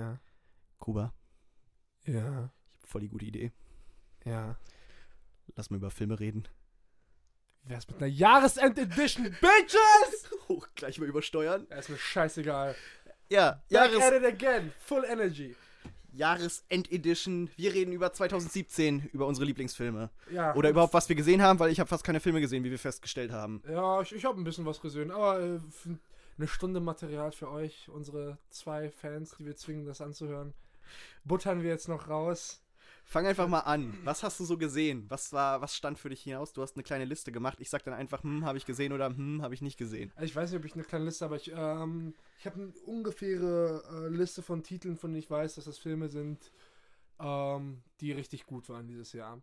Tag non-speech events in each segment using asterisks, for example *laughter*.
Ja. Kuba, Ja. voll die gute Idee. Ja. Lass mal über Filme reden. Wär's mit einer Jahresend-Edition, *laughs* Bitches! Oh, gleich mal übersteuern. Ja, ist mir scheißegal. Ja, Back Jahres at it again. Full energy. Jahresend-Edition. Wir reden über 2017, über unsere Lieblingsfilme. Ja. Oder überhaupt, was wir gesehen haben, weil ich habe fast keine Filme gesehen, wie wir festgestellt haben. Ja, ich, ich habe ein bisschen was gesehen, aber äh, eine Stunde Material für euch, unsere zwei Fans, die wir zwingen, das anzuhören. Buttern wir jetzt noch raus. Fang einfach mal an. Was hast du so gesehen? Was war, was stand für dich hinaus? Du hast eine kleine Liste gemacht. Ich sag dann einfach, hm, habe ich gesehen oder hm, habe ich nicht gesehen. Also ich weiß nicht, ob ich eine kleine Liste habe, aber ich, ähm, ich habe eine ungefähre äh, Liste von Titeln, von denen ich weiß, dass das Filme sind, ähm, die richtig gut waren dieses Jahr.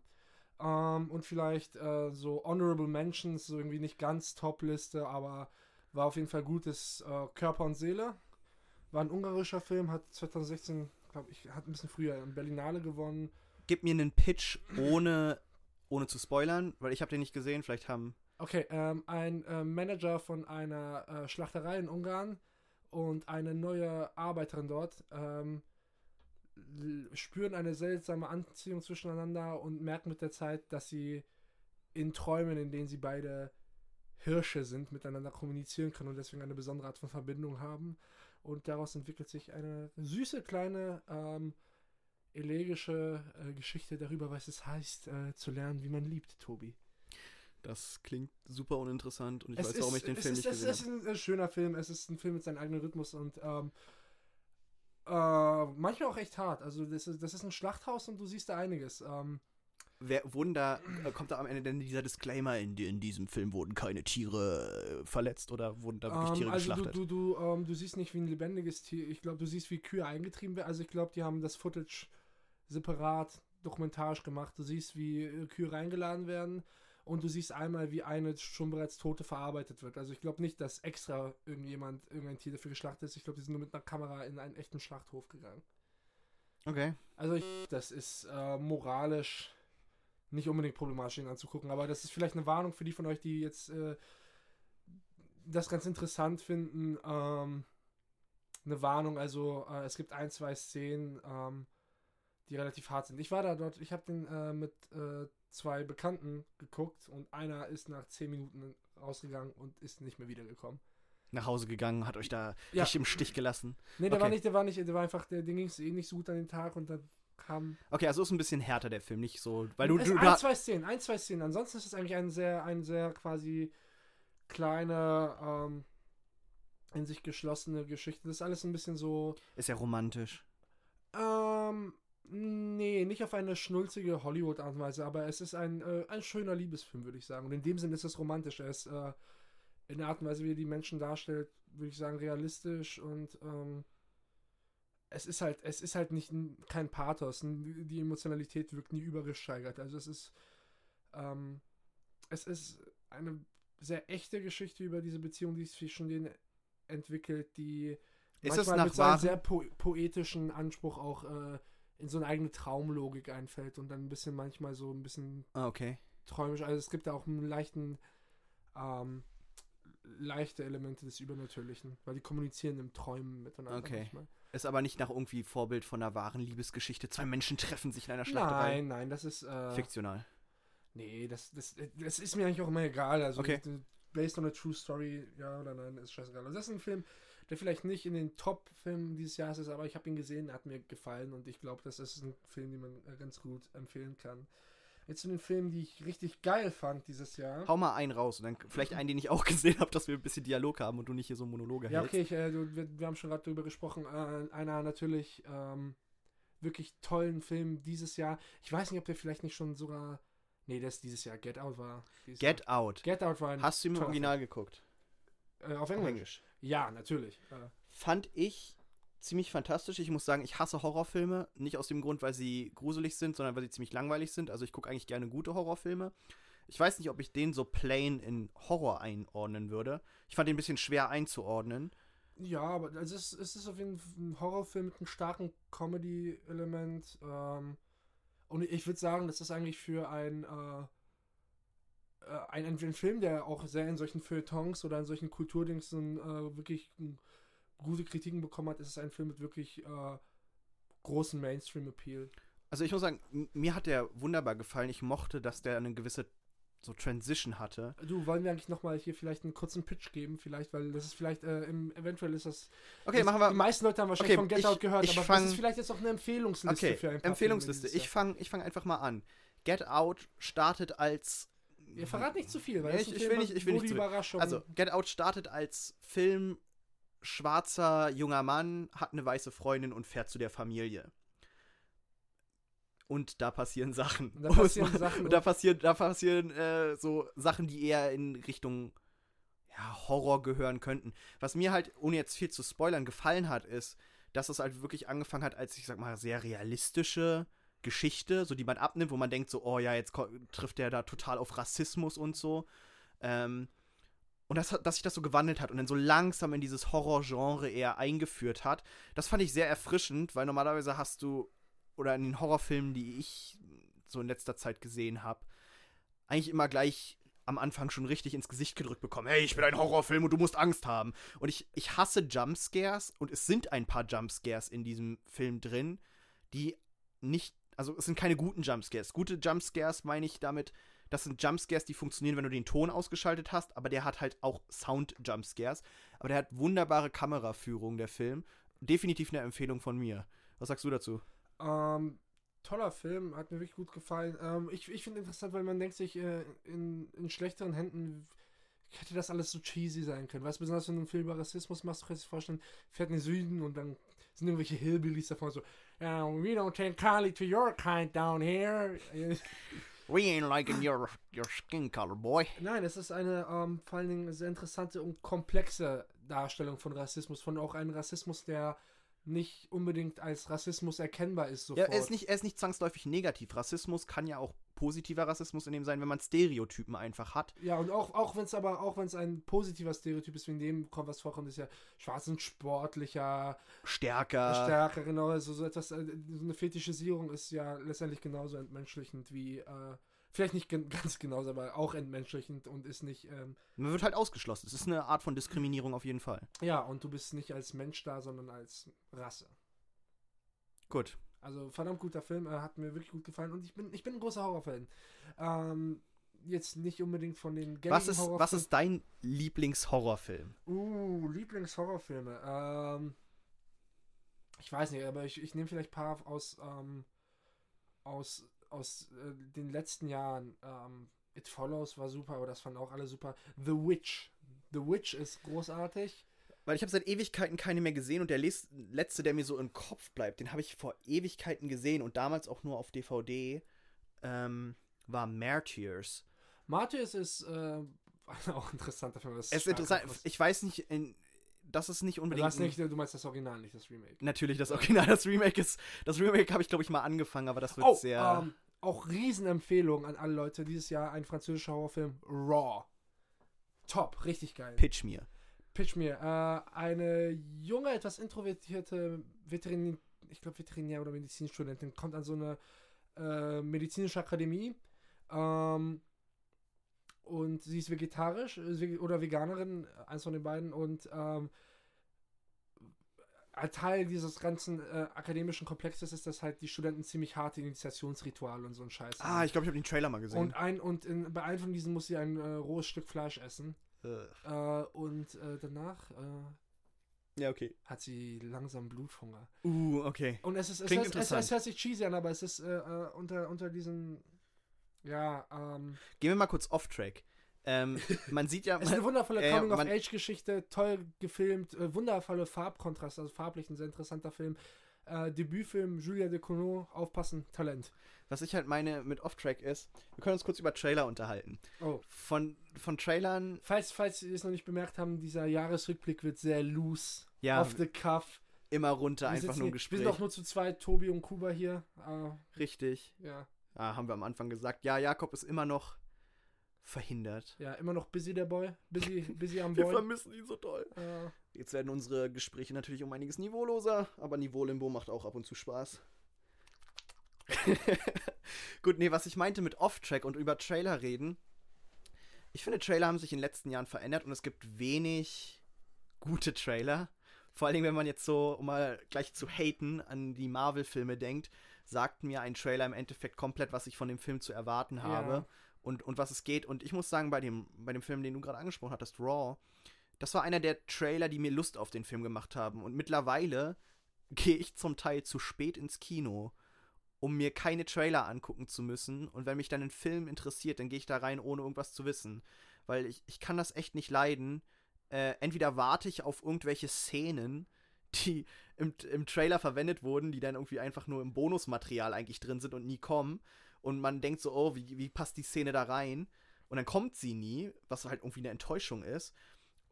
Ähm, und vielleicht äh, so Honorable Mentions, so irgendwie nicht ganz Top-Liste, aber war auf jeden Fall gutes äh, Körper und Seele. War ein ungarischer Film, hat 2016, glaube ich, hat ein bisschen früher in Berlinale gewonnen. Gib mir einen Pitch ohne, ohne zu spoilern, weil ich habe den nicht gesehen. Vielleicht haben. Okay, ähm, ein äh, Manager von einer äh, Schlachterei in Ungarn und eine neue Arbeiterin dort ähm, spüren eine seltsame Anziehung zwischeneinander und merken mit der Zeit, dass sie in Träumen, in denen sie beide Hirsche sind, miteinander kommunizieren können und deswegen eine besondere Art von Verbindung haben. Und daraus entwickelt sich eine süße kleine ähm, elegische äh, Geschichte darüber, was es heißt, äh, zu lernen, wie man liebt, Tobi. Das klingt super uninteressant und ich Es weiß, ist, warum ich den es Film ist, nicht es gesehen ist habe. ein, äh, schöner Film. Es ist ein Film mit seinem eigenen Rhythmus und ähm, äh, manchmal auch echt hart. Also das ist, das ist ein Schlachthaus und du siehst da einiges. Ähm, Wer, wurden da, äh, kommt da am Ende denn dieser Disclaimer, in, in diesem Film wurden keine Tiere äh, verletzt oder wurden da wirklich ähm, Tiere also du, geschlachtet? du, du, ähm, du siehst nicht wie ein lebendiges Tier. Ich glaube, du siehst, wie Kühe eingetrieben werden. Also ich glaube, die haben das Footage separat dokumentarisch gemacht. Du siehst, wie äh, Kühe reingeladen werden. Und du siehst einmal, wie eine schon bereits Tote verarbeitet wird. Also ich glaube nicht, dass extra irgendjemand, irgendein Tier dafür geschlachtet ist. Ich glaube, die sind nur mit einer Kamera in einen echten Schlachthof gegangen. Okay. Also ich, das ist äh, moralisch nicht unbedingt problematisch, ihn anzugucken. Aber das ist vielleicht eine Warnung für die von euch, die jetzt äh, das ganz interessant finden. Ähm, eine Warnung, also äh, es gibt ein, zwei Szenen, ähm, die relativ hart sind. Ich war da dort, ich habe den äh, mit äh, zwei Bekannten geguckt und einer ist nach zehn Minuten rausgegangen und ist nicht mehr wiedergekommen. Nach Hause gegangen, hat euch da Ja. richtig im Stich gelassen. Nee, der Okay. war nicht, der war nicht, der war einfach, der, dem ging es eh nicht so gut an den Tag und dann kam Okay, also ist ein bisschen härter der Film, nicht so, weil du, es du, ein, du zwei Szenen, ein, zwei Szenen. Ansonsten ist es eigentlich ein sehr, ein sehr quasi kleine, ähm, in sich geschlossene Geschichte. Das ist alles ein bisschen so, ist ja romantisch. ähm, nee, nicht auf eine schnulzige Hollywood-Art und Weise, aber es ist ein, äh, ein schöner Liebesfilm, würde ich sagen. Und in dem Sinn ist es romantisch. Er ist äh, in der Art und Weise, wie er die Menschen darstellt, würde ich sagen, realistisch und ähm, es ist halt, es ist halt nicht kein Pathos. Die Emotionalität wirkt nie übergesteigert. Also es ist, ähm, es ist eine sehr echte Geschichte über diese Beziehung, die sich zwischen denen entwickelt, die Ist manchmal nach mit seinem wahren- sehr po poetischen Anspruch auch äh, in so eine eigene Traumlogik einfällt und dann ein bisschen manchmal so ein bisschen Ah, okay. träumisch. Also es gibt da auch einen leichten, ähm, leichte Elemente des Übernatürlichen, weil die kommunizieren im Träumen miteinander. Okay. manchmal. Ist aber nicht nach irgendwie Vorbild von einer wahren Liebesgeschichte. Zwei Menschen treffen sich in einer Schlachterei. Nein, nein, das ist. Äh, Fiktional. nee, das, das, das ist mir eigentlich auch immer egal. Also, Okay. based on a true story, ja oder nein, ist scheißegal. Also, das ist ein Film, der vielleicht nicht in den Top-Filmen dieses Jahres ist, aber ich habe ihn gesehen, er hat mir gefallen und ich glaube, das ist ein Film, den man ganz gut empfehlen kann. Jetzt zu den Filmen, die ich richtig geil fand dieses Jahr. Hau mal einen raus und dann vielleicht einen, den ich auch *laughs* gesehen habe, dass wir ein bisschen Dialog haben und du nicht hier so Monologe Ja, hältst. okay, ich, äh, du, wir, wir haben schon gerade drüber gesprochen. Äh, einer natürlich ähm, wirklich tollen Film dieses Jahr. Ich weiß nicht, ob der vielleicht nicht schon sogar. Nee, das ist dieses Jahr. Get Out war. Get Jahr. Out. Get Out war ein. Hast du im Original geguckt? Film. Äh, auf Englisch. Ja, natürlich. Äh, Fand ich ziemlich fantastisch. Ich muss sagen, ich hasse Horrorfilme. Nicht aus dem Grund, weil sie gruselig sind, sondern weil sie ziemlich langweilig sind. Also ich gucke eigentlich gerne gute Horrorfilme. Ich weiß nicht, ob ich den so plain in Horror einordnen würde. Ich fand den ein bisschen schwer einzuordnen. ja, aber es, es ist auf jeden Fall ein Horrorfilm mit einem starken Comedy-Element. Ähm, und ich würde sagen, das ist eigentlich für ein. Äh, äh, ein, ein Film, der auch sehr in solchen Feuilletons oder in solchen Kulturdingsen äh, wirklich äh, gute Kritiken bekommen hat, ist es ein Film mit wirklich äh, großen Mainstream-Appeal. Also ich muss sagen, mir hat der wunderbar gefallen. Ich mochte, dass der eine gewisse so Transition hatte. Du, wollen wir eigentlich nochmal hier vielleicht einen kurzen Pitch geben, vielleicht, weil das ist vielleicht, äh, im, eventuell ist das. Okay, das, machen Die wir. meisten Leute haben wahrscheinlich Okay, von Get ich- Out gehört, ich aber fang- das ist vielleicht jetzt auch eine Empfehlungsliste Okay, für ein paar Empfehlungsliste. Filme Ich fange ich fang einfach mal an. Get Out startet als. Ihr verrat nicht zu viel, weil ist ich- ich will nicht- ich will nicht die zu viel. Also, Get Out startet als Film. Schwarzer junger Mann hat eine weiße Freundin und fährt zu der Familie. Und da passieren Sachen. *laughs* Und da passieren mal- Sachen Und da passieren, da passieren äh, so Sachen, die eher in Richtung ja, Horror gehören könnten. Was mir halt, ohne jetzt viel zu spoilern, gefallen hat, ist, dass es halt wirklich angefangen hat als, ich sag mal, sehr realistische Geschichte, so die man abnimmt, wo man denkt so, oh ja, jetzt trifft der da total auf Rassismus und so. Ähm, und das, dass sich das so gewandelt hat und dann so langsam in dieses Horror-Genre eher eingeführt hat, das fand ich sehr erfrischend, weil normalerweise hast du, oder in den Horrorfilmen, die ich so in letzter Zeit gesehen habe, eigentlich immer gleich am Anfang schon richtig ins Gesicht gedrückt bekommen. Hey, ich bin ein Horrorfilm und du musst Angst haben. Und ich, ich hasse Jumpscares und es sind ein paar Jumpscares in diesem Film drin, die nicht, also es sind keine guten Jumpscares. Gute Jumpscares meine ich damit, das sind Jumpscares, die funktionieren, wenn du den Ton ausgeschaltet hast, aber der hat halt auch Sound-Jumpscares. Aber der hat wunderbare Kameraführung, der Film. Definitiv eine Empfehlung von mir. Was sagst du dazu? Ähm, toller Film, hat mir wirklich gut gefallen. Ähm, ich ich finde interessant, weil man denkt sich, äh, in, in schlechteren Händen hätte das alles so cheesy sein können. Weißt du, besonders wenn du einen Film über Rassismus machst, du kannst dir vorstellen, fährt in den Süden und dann sind irgendwelche Hillbillies davon so, yeah, we don't take kindly to your kind down here. *laughs* We ain't liking your, your skin color, boy. Nein, es ist eine ähm, vor allen Dingen sehr interessante und komplexe Darstellung von Rassismus, von auch einem Rassismus, der nicht unbedingt als Rassismus erkennbar ist Ja, sofort. er ist, nicht, er ist nicht zwangsläufig negativ. Rassismus kann ja auch positiver Rassismus in dem sein, wenn man Stereotypen einfach hat. Ja, und auch, auch wenn es aber, auch wenn es ein positiver Stereotyp ist, wie in dem kommt, was vorkommt, ist ja schwarz und sportlicher, Stärker. stärker, genau, also so etwas, äh, so eine Fetischisierung ist ja letztendlich genauso entmenschlichend wie, äh, vielleicht nicht *laughs* ganz genauso, aber auch entmenschlichend und ist nicht, ähm, Man wird halt ausgeschlossen. Es ist eine Art von Diskriminierung auf jeden Fall. ja, und du bist nicht als Mensch da, sondern als Rasse. Gut. Also verdammt guter Film, äh, hat mir wirklich gut gefallen und ich bin, ich bin ein großer Horrorfan. Ähm, jetzt nicht unbedingt von den gängigen Was ist, was Horrorfilmen. ist dein Lieblingshorrorfilm? Uh, Lieblingshorrorfilme. Ähm, ich weiß nicht, aber ich, ich nehme vielleicht ein paar aus, ähm, aus, aus äh, den letzten Jahren. Ähm, It Follows war super, aber das fanden auch alle super. The Witch. The Witch ist großartig. Weil ich habe seit Ewigkeiten keine mehr gesehen und der letzte, der mir so im Kopf bleibt, den habe ich vor Ewigkeiten gesehen und damals auch nur auf DVD, ähm, war Martyrs. Martyrs ist äh, *laughs* auch interessanter Film. Es ist interessant, ich weiß nicht, in, das ist nicht Du, unbedingt. hast nicht, du meinst das Original, nicht das Remake. Natürlich das Original, das Remake ist. Das Remake habe ich, glaube ich, mal angefangen, aber das wird Oh, sehr. ähm, auch Riesenempfehlung an alle Leute. Dieses Jahr ein französischer Horrorfilm, Raw. Top, richtig geil. Pitch mir. Pitch mir. Äh, eine junge, etwas introvertierte Veterin ich glaube Veterinär- oder Medizinstudentin kommt an so eine äh, medizinische Akademie ähm, und sie ist vegetarisch äh, oder Veganerin, eins von den beiden und ähm, ein Teil dieses ganzen äh, akademischen Komplexes ist, dass halt die Studenten ziemlich harte Initiationsrituale und so ein Scheiß Ah, ich glaube, ich habe den Trailer mal gesehen. und ein und in, bei einem von diesen muss sie ein äh, rohes Stück Fleisch essen. Äh, und äh, danach äh, ja, okay. hat sie langsam Bluthunger. Uh, okay. Und es ist es, Klingt es, es, es hört sich cheesy an, aber es ist äh, äh, unter unter diesen ja, ähm, Gehen wir mal kurz off-track. Ähm, *laughs* man sieht ja. es ist eine wundervolle man- Coming-of-Age-Geschichte, toll gefilmt, äh, wundervolle Farbkontraste, also farblich ein sehr interessanter Film. Äh, Debütfilm, Julia Decournau, aufpassen, Talent. Was ich halt meine mit Off-Track ist, wir können uns kurz über Trailer unterhalten. Oh. Von, von Trailern, Falls, falls Sie es noch nicht bemerkt haben, dieser Jahresrückblick wird sehr loose, ja, off the cuff. immer runter, Wir einfach nur ein Gespräch. Wir sind auch nur zu zweit, Tobi und Kuba hier. Äh, Richtig. ja. Ah, haben wir am Anfang gesagt. Ja, Jakob ist immer noch verhindert. ja, immer noch busy der Boy. Busy, busy am Wir Boy. vermissen ihn so toll. Äh, Jetzt werden unsere Gespräche natürlich um einiges niveauloser, aber Niveau-Limbo macht auch ab und zu Spaß. *laughs* Gut, nee, was ich meinte mit Off-Track und über Trailer reden. Ich finde, Trailer haben sich in den letzten Jahren verändert und es gibt wenig gute Trailer. Vor allen Dingen, wenn man jetzt so, um mal gleich zu haten, an die Marvel-Filme denkt, sagt mir ein Trailer im Endeffekt komplett, was ich von dem Film zu erwarten habe Ja. und, und was es geht. Und ich muss sagen, bei dem, bei dem Film, den du gerade angesprochen hattest, Raw, das war einer der Trailer, die mir Lust auf den Film gemacht haben. Und mittlerweile gehe ich zum Teil zu spät ins Kino, um mir keine Trailer angucken zu müssen. Und wenn mich dann ein Film interessiert, dann gehe ich da rein, ohne irgendwas zu wissen. Weil ich, ich kann das echt nicht leiden. Äh, entweder warte ich auf irgendwelche Szenen, die im, im Trailer verwendet wurden, die dann irgendwie einfach nur im Bonusmaterial eigentlich drin sind und nie kommen. Und man denkt so, oh, wie, wie passt die Szene da rein? Und dann kommt sie nie, was halt irgendwie eine Enttäuschung ist.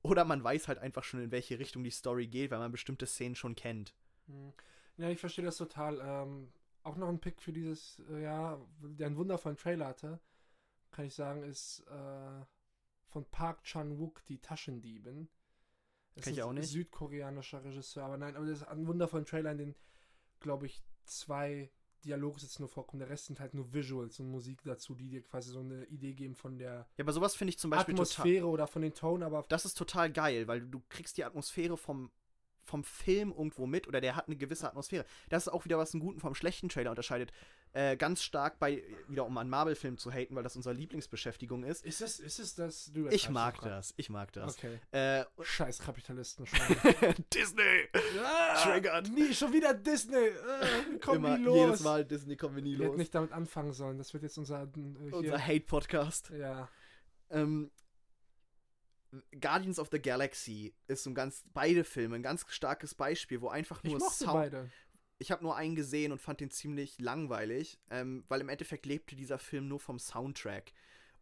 Oder man weiß halt einfach schon, in welche Richtung die Story geht, weil man bestimmte Szenen schon kennt. Hm. Ja, ich verstehe das total. Ähm, auch noch ein Pick für dieses äh, Jahr, der einen wundervollen Trailer hatte, kann ich sagen, ist äh, von Park Chan-wook, die Taschendiebin. Das Kenn ich ist auch ein nicht. südkoreanischer Regisseur, aber nein, aber das ist ein wundervollen Trailer, in dem, glaube ich, zwei Dialoge jetzt nur vorkommen. Der Rest sind halt nur Visuals und Musik dazu, die dir quasi so eine Idee geben von der Ja, aber sowas finde ich zum Beispiel total. Atmosphäre oder von den Ton, aber Das ist total geil, weil du, du kriegst die Atmosphäre vom, vom Film irgendwo mit oder der hat eine gewisse Atmosphäre. Das ist auch wieder, was einen guten vom schlechten Trailer unterscheidet. Äh, ganz stark bei, wieder um an Marvel-Filmen zu haten, weil das unsere Lieblingsbeschäftigung ist. ist es, ist es das? Du Ich mag das, ich mag das. Okay. Äh, Scheiß Kapitalisten. *laughs* Disney! Ah, Triggert. Nie, schon wieder Disney. Äh, komm Immer, nie los. jedes Mal Disney kommen wir nie Wir hätten los. nicht damit anfangen sollen. Das wird jetzt unser. Äh, Unser Hate-Podcast. ja. Ähm, Guardians of the Galaxy ist so ein ganz, beide Filme, ein ganz starkes Beispiel, wo einfach Ich nur mochte Sound, beide. ich habe nur einen gesehen und fand den ziemlich langweilig, ähm, weil im Endeffekt lebte dieser Film nur vom Soundtrack.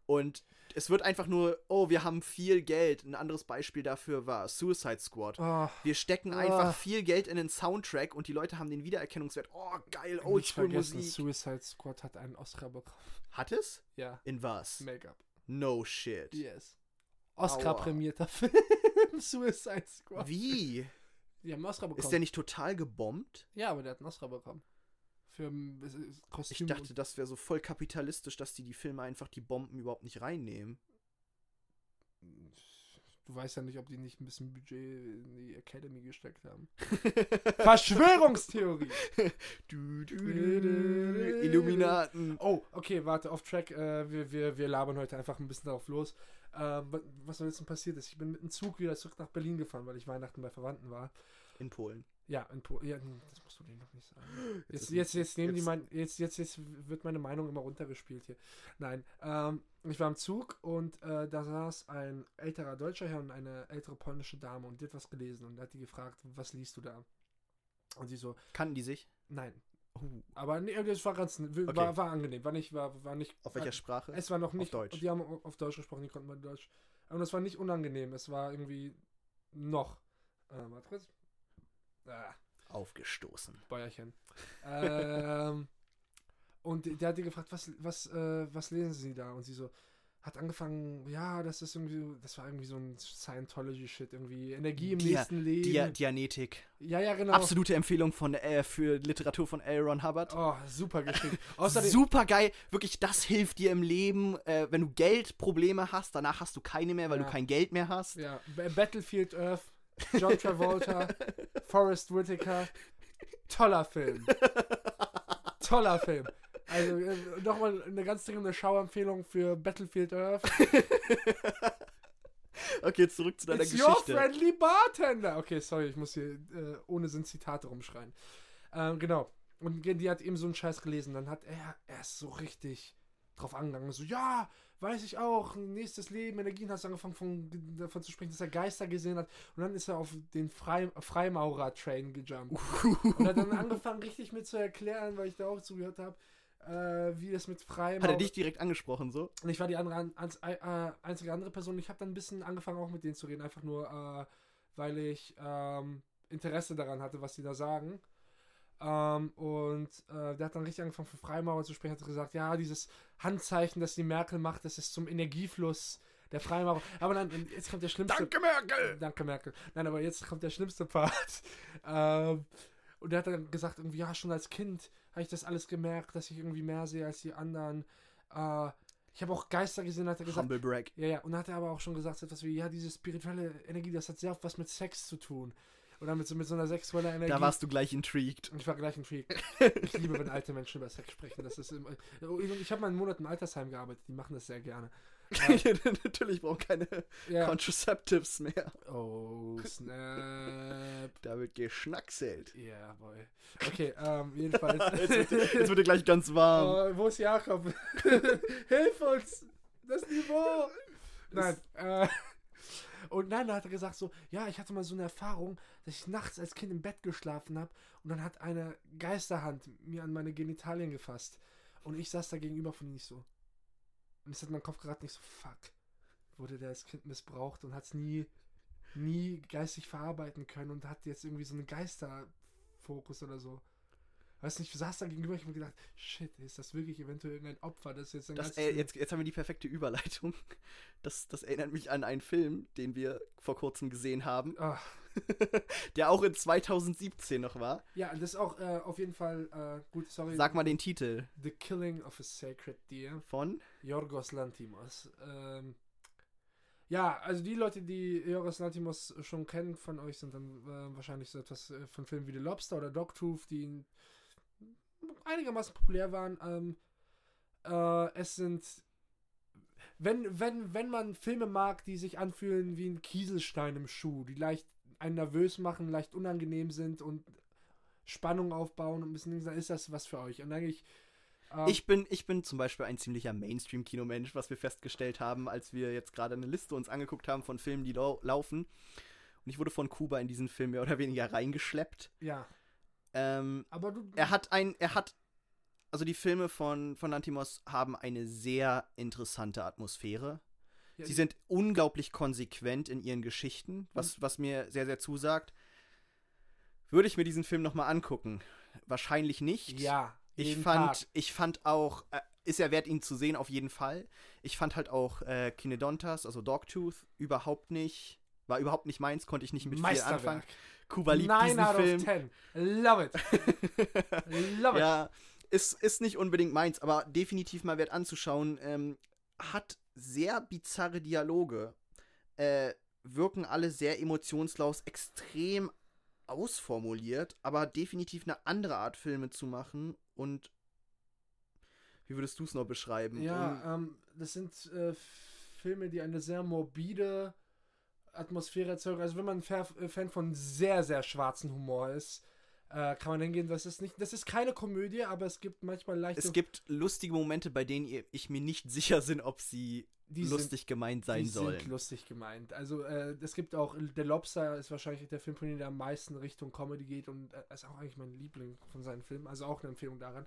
Und es wird einfach nur, oh, wir haben viel Geld. Ein anderes Beispiel dafür war Suicide Squad. Oh, Wir stecken Ah. einfach viel Geld in den Soundtrack und die Leute haben den Wiedererkennungswert. Oh, geil, nicht Oldschool vergessen, Musik. Suicide Squad hat einen Oscar bekommen. Hat es? Ja. In was? Make-up. No shit. Yes. Oscar-prämierter Film. *laughs* Suicide Squad. Wie? Die haben einen Oscar bekommen. Ist der nicht total gebombt? ja, aber der hat einen Oscar bekommen. Für ähm, ist Ich Kostüm. dachte, das wäre so voll kapitalistisch, dass die die Filme einfach die Bomben überhaupt nicht reinnehmen. du weißt ja nicht, ob die nicht ein bisschen Budget in die Academy gesteckt haben. *laughs* Verschwörungstheorie. *laughs* du, du, du, Illuminaten. Oh, okay, warte, off track. Äh, wir, wir, wir labern heute einfach ein bisschen darauf los. Ähm, wa- was jetzt denn passiert ist, ich bin mit dem Zug wieder zurück nach Berlin gefahren, weil ich Weihnachten bei Verwandten war. In Polen. Ja, in po ja, das musst du denen noch nicht sagen. Jetzt, jetzt, jetzt, nehmen die jetzt- mein, jetzt, jetzt, jetzt wird meine Meinung immer runtergespielt hier. Nein, ähm, ich war im Zug und äh, da saß ein älterer deutscher Herr und eine ältere polnische Dame und die hat was gelesen und hat die gefragt, was liest du da? Und sie so, Kannten die sich? nein. Uh, Aber nee, das war ganz, war, Okay. war angenehm, war nicht, war, war nicht. auf welcher Sprache? Es war noch nicht. Deutsch. Die haben auf Deutsch gesprochen, die konnten mal Deutsch. Und es war nicht unangenehm, es war irgendwie noch. Äh, warte kurz. Ah, Aufgestoßen. Bäuerchen. ähm, *laughs* und der hat die gefragt, was, was, äh, was lesen Sie da? Und sie so, hat angefangen, ja, das ist irgendwie, das war irgendwie so ein Scientology-Shit, irgendwie Energie im Dia- nächsten Leben. Dia Dianetik. ja, ja, genau. Absolute Empfehlung von, äh, für Literatur von L. Ron Hubbard. Oh, super. *laughs* Außerdem, Super geil. Wirklich, das hilft dir im Leben. Äh, wenn du Geldprobleme hast, danach hast du keine mehr, weil Ja. du kein Geld mehr hast. Ja, Battlefield Earth, John Travolta, *laughs* Forrest Whitaker. Toller Film. Toller Film. Also äh, nochmal eine ganz dringende Schauempfehlung für Battlefield Earth. *laughs* Okay, zurück zu deiner It's your Geschichte. friendly bartender. Okay, sorry, ich muss hier äh, ohne Sinn Zitate rumschreien. Ähm, genau. Und die hat eben so einen Scheiß gelesen. Dann hat er erst so richtig drauf angegangen. So, ja, weiß ich auch, nächstes Leben, Energien, hast du angefangen von, davon zu sprechen, dass er Geister gesehen hat. Und dann ist er auf den Frei, Freimaurer-Train gejumpt. *laughs* Und hat dann angefangen, richtig mit zu erklären, weil ich da auch zugehört habe, äh, wie das mit Freimaurer... Hat er dich direkt angesprochen, so? Und ich war die andere, als, äh, einzige andere Person. Ich habe dann ein bisschen angefangen, auch mit denen zu reden, einfach nur, äh, weil ich ähm, Interesse daran hatte, was die da sagen. Ähm, und äh, der hat dann richtig angefangen, von Freimaurer zu sprechen, hat gesagt, ja, dieses Handzeichen, das die Merkel macht, das ist zum Energiefluss der Freimaurer. Aber dann, jetzt kommt der schlimmste... Merkel! Danke, Merkel. Nein, aber jetzt kommt der schlimmste Part. *laughs* ähm, und er hat dann gesagt, irgendwie, ja, schon als Kind habe ich das alles gemerkt, dass ich irgendwie mehr sehe als die anderen. Äh, ich habe auch Geister gesehen, hat er gesagt. Humble Brag. Ja, ja, und dann hat er aber auch schon gesagt, so etwas wie, ja, diese spirituelle Energie, das hat sehr oft was mit Sex zu tun. Und dann mit so, mit so einer sexuellen Energie. Da warst du gleich intrigued. Ich war gleich Freak. *laughs* Ich liebe, wenn alte Menschen über Sex sprechen. Das ist immer, ich habe mal einen Monat im Altersheim gearbeitet. Die machen das sehr gerne. *laughs* Natürlich braucht keine Ja. Contraceptives mehr. Oh, *laughs* snap. Da wird geschnackselt. Ja, boy. Okay, ähm, jedenfalls. *laughs* Jetzt wird, jetzt wird dir gleich ganz warm. Oh, wo ist Jakob? Hilf uns! Das Niveau! Nein, äh, und nein, da hat er gesagt so, ja, ich hatte mal so eine Erfahrung, dass ich nachts als Kind im Bett geschlafen habe und dann hat eine Geisterhand mir an meine Genitalien gefasst. Und ich saß da gegenüber von ihm nicht so. Und es hat mein Kopf gerade nicht so, fuck. Wurde der als Kind missbraucht und hat es nie, nie geistig verarbeiten können und hat jetzt irgendwie so einen Geisterfokus oder so. Weiß nicht, ich saß da gegenüber, ich habe mir gedacht, shit, ist das wirklich eventuell irgendein Opfer, das jetzt ein Das, äh, jetzt, jetzt haben wir die perfekte Überleitung. Das, das erinnert mich an einen Film, den wir vor kurzem gesehen haben, Ah, *laughs* der auch in 2017 noch war. ja, das ist auch äh, auf jeden Fall äh, gut, sorry. Sag mal den Titel The Killing of a Sacred Deer, von. Yorgos Lantimos. Ähm, ja, also die Leute, die Yorgos Lantimos schon kennen von euch, sind dann äh, wahrscheinlich so etwas äh, von Filmen wie The Lobster oder Dogtooth, die einigermaßen populär waren. Ähm, äh, es sind, wenn, wenn, wenn man Filme mag, die sich anfühlen wie ein Kieselstein im Schuh, die leicht einen nervös machen, leicht unangenehm sind und Spannung aufbauen und ein bisschen, dann ist das was für euch. Und eigentlich. ähm, Ich bin, ich bin zum Beispiel ein ziemlicher Mainstream-Kinomensch, was wir festgestellt haben, als wir jetzt gerade eine Liste uns angeguckt haben von Filmen, die lau laufen. Und ich wurde von Kuba in diesen Film mehr oder weniger reingeschleppt. Ja, Ähm, aber du. er hat ein, er hat, also die Filme von, von Lantimos haben eine sehr interessante Atmosphäre. Ja, Sie sind unglaublich konsequent in ihren Geschichten, was, was mir sehr, sehr zusagt. Würde ich mir diesen Film nochmal angucken? Wahrscheinlich nicht. Ja, Ich fand, Tag. ich fand auch, äh, ist er wert, ihn zu sehen, auf jeden Fall. Ich fand halt auch äh, Kinedontas, also Dogtooth, überhaupt nicht, war überhaupt nicht meins, konnte ich nicht mit viel anfangen. Kuba liebt 9 diesen out Film. of 10. Love it. *laughs* Love it. ja, ist, ist nicht unbedingt meins, aber definitiv mal wert anzuschauen. Ähm, hat sehr bizarre Dialoge. Äh, wirken alle sehr emotionslos, extrem ausformuliert, aber definitiv eine andere Art Filme zu machen und wie würdest du es noch beschreiben? Ja, ähm, das sind äh, Filme, die eine sehr morbide Atmosphäre erzeugen. Also wenn man ein äh, Fan von sehr, sehr schwarzen Humor ist, äh, kann man hingehen. Das ist nicht, das ist keine Komödie, aber es gibt manchmal leichte. es gibt lustige Momente, bei denen ich mir nicht *laughs* sicher bin, ob sie die lustig gemeint sein die sollen. sind lustig gemeint. Also äh, es gibt auch Der Lobster ist wahrscheinlich der Film von ihm, der am meisten Richtung Comedy geht und äh, ist auch eigentlich mein Liebling von seinen Filmen. Also auch eine Empfehlung daran.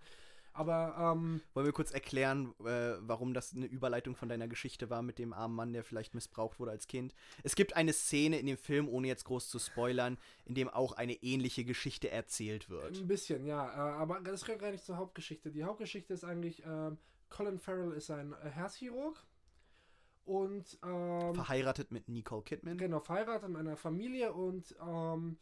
Aber ähm, Wollen wir kurz erklären, äh, warum das eine Überleitung von deiner Geschichte war mit dem armen Mann, der vielleicht missbraucht wurde als Kind? Es gibt eine Szene in dem Film, ohne jetzt groß zu spoilern, in dem auch eine ähnliche Geschichte erzählt wird. Ein bisschen, ja. Äh, aber das gehört gar nicht zur Hauptgeschichte. Die Hauptgeschichte ist eigentlich, ähm, Colin Farrell ist ein äh, Herzchirurg und ähm, Verheiratet mit Nicole Kidman. genau verheiratet mit einer Familie und ähm,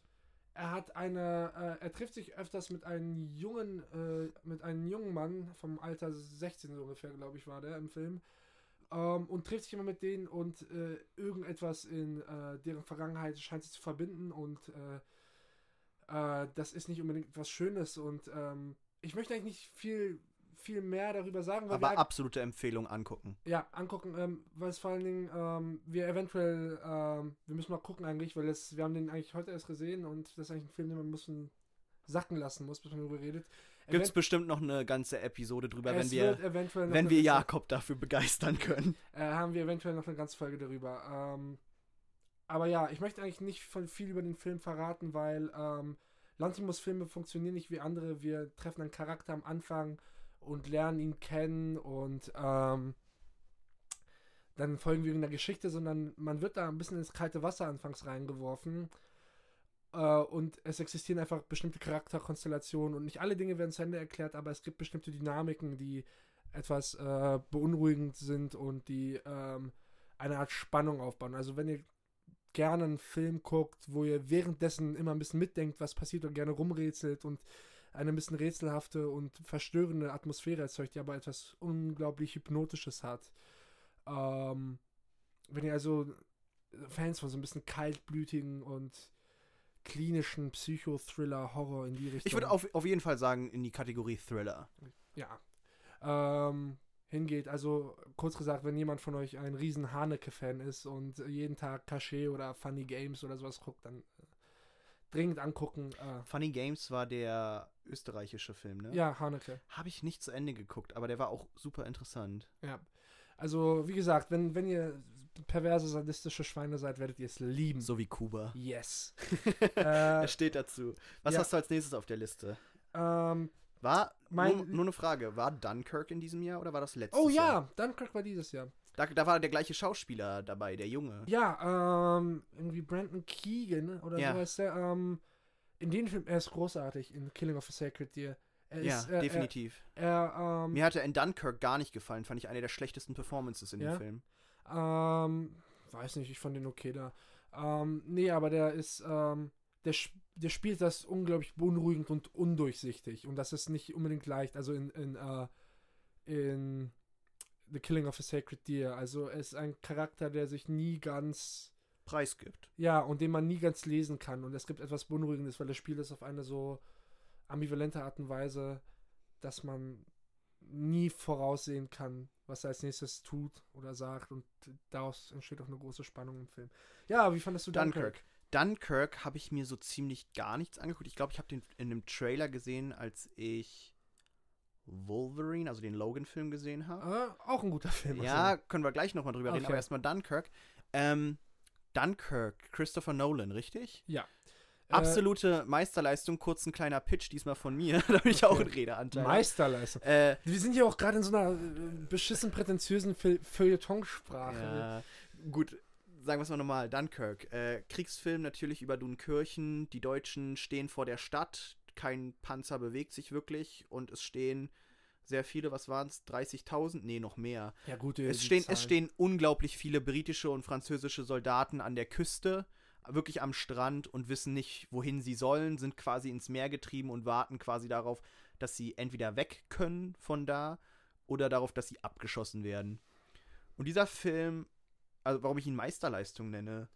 er hat eine, äh, er trifft sich öfters mit einem jungen, äh, mit einem jungen Mann vom Alter 16 so ungefähr, glaube ich, war der im Film. Ähm, und trifft sich immer mit denen und äh, irgendetwas in äh, deren Vergangenheit scheint sie zu verbinden und äh, äh, das ist nicht unbedingt etwas Schönes und ähm, ich möchte eigentlich nicht viel, viel mehr darüber sagen, weil wir Aber absolute Empfehlung angucken. ja, angucken, ähm, weil es vor allen Dingen, ähm, wir eventuell, ähm, wir müssen mal gucken eigentlich, weil es, wir haben den eigentlich heute erst gesehen und das ist eigentlich ein Film, den man müssen sacken lassen muss, bis man darüber redet. Gibt's bestimmt noch eine ganze Episode drüber, wenn es wir, wenn wir Jakob dafür begeistern können. äh, haben wir eventuell noch eine ganze Folge darüber. Ähm, aber ja, ich möchte eigentlich nicht von viel über den Film verraten, weil ähm, Lantimos Filme funktionieren nicht wie andere. Wir treffen einen Charakter am Anfang und lernen ihn kennen und ähm, dann folgen wir in der Geschichte, sondern man wird da ein bisschen ins kalte Wasser anfangs reingeworfen. Äh, und es existieren einfach bestimmte Charakterkonstellationen und nicht alle Dinge werden zu Ende erklärt, aber es gibt bestimmte Dynamiken, die etwas äh, beunruhigend sind und die ähm, eine Art Spannung aufbauen. Also wenn ihr gerne einen Film guckt, wo ihr währenddessen immer ein bisschen mitdenkt, was passiert und gerne rumrätselt und eine ein bisschen rätselhafte und verstörende Atmosphäre erzeugt, die aber etwas unglaublich Hypnotisches hat. Ähm, wenn ihr also Fans von so ein bisschen kaltblütigen und klinischen Psychothriller, Horror in die Richtung. Ich würde auf, auf jeden Fall sagen, in die Kategorie Thriller. Ja. Ähm, hingeht. Also, kurz gesagt, wenn jemand von euch ein riesen Haneke-Fan ist und jeden Tag Cachet oder Funny Games oder sowas guckt, dann äh, dringend angucken. Äh, Funny Games war der österreichische Film, ne? ja, Haneke. Habe ich nicht zu Ende geguckt, aber der war auch super interessant. Ja. Also, wie gesagt, wenn, wenn ihr perverse, sadistische Schweine seid, werdet ihr es lieben. So wie Kuba. Yes. *laughs* *laughs* Er äh, steht dazu. Was ja. hast du als nächstes auf der Liste? ähm, War, Mein- nur, nur eine Frage, war Dunkirk in diesem Jahr oder war das letztes oh Jahr? ja, Dunkirk war dieses Jahr. Da, da war der gleiche Schauspieler dabei, der Junge. Ja, ähm, irgendwie Brandon Keegan oder Ja. so heißt der. Ähm, in dem Film, er ist großartig in Killing of a Sacred Deer. Er Ja, ist, er, definitiv. Er, er ähm, Mir hatte in Dunkirk gar nicht gefallen, fand ich eine der schlechtesten Performances in Ja? dem Film. Ähm, weiß nicht, ich fand den okay da. Ähm, nee, aber der ist, ähm, der, der spielt das unglaublich beunruhigend und undurchsichtig. Und das ist nicht unbedingt leicht. Also in, in, äh, in The Killing of a Sacred Deer. Also er ist ein Charakter, der sich nie ganz, Preisgibt. ja, und den man nie ganz lesen kann. Und es gibt etwas Beunruhigendes, weil er spielt es auf eine so ambivalente Art und Weise, dass man nie voraussehen kann, was er als nächstes tut oder sagt und daraus entsteht auch eine große Spannung im Film. Ja, wie fandest du Dunkirk? Dunkirk. Dunkirk habe ich mir so ziemlich gar nichts angeguckt. Ich glaube, ich habe den in einem Trailer gesehen, als ich Wolverine, also den Logan-Film gesehen habe. Äh, auch ein guter Film. Ja, können wir gleich nochmal drüber reden, Okay. aber erstmal Dunkirk. Ähm, Dunkirk, Christopher Nolan, richtig? Ja. Äh, Absolute Meisterleistung, kurz ein kleiner Pitch, diesmal von mir, *laughs* da habe ich auch einen Redeanteil. Meisterleistung. Äh, Wir sind hier auch gerade in so einer äh, beschissen prätentiösen Feu- Feuilletonsprache. ja, gut, sagen wir es mal normal, Dunkirk. Äh, Kriegsfilm natürlich über Dunkirchen, die Deutschen stehen vor der Stadt, kein Panzer bewegt sich wirklich und es stehen sehr viele, was waren es, 30.000? Nee, noch mehr. Ja, gut, die- Es stehen, Zahl. es stehen unglaublich viele britische und französische Soldaten an der Küste, wirklich am Strand und wissen nicht, wohin sie sollen, sind quasi ins Meer getrieben und warten quasi darauf, dass sie entweder weg können von da oder darauf, dass sie abgeschossen werden. Und dieser Film, also warum ich ihn Meisterleistung nenne,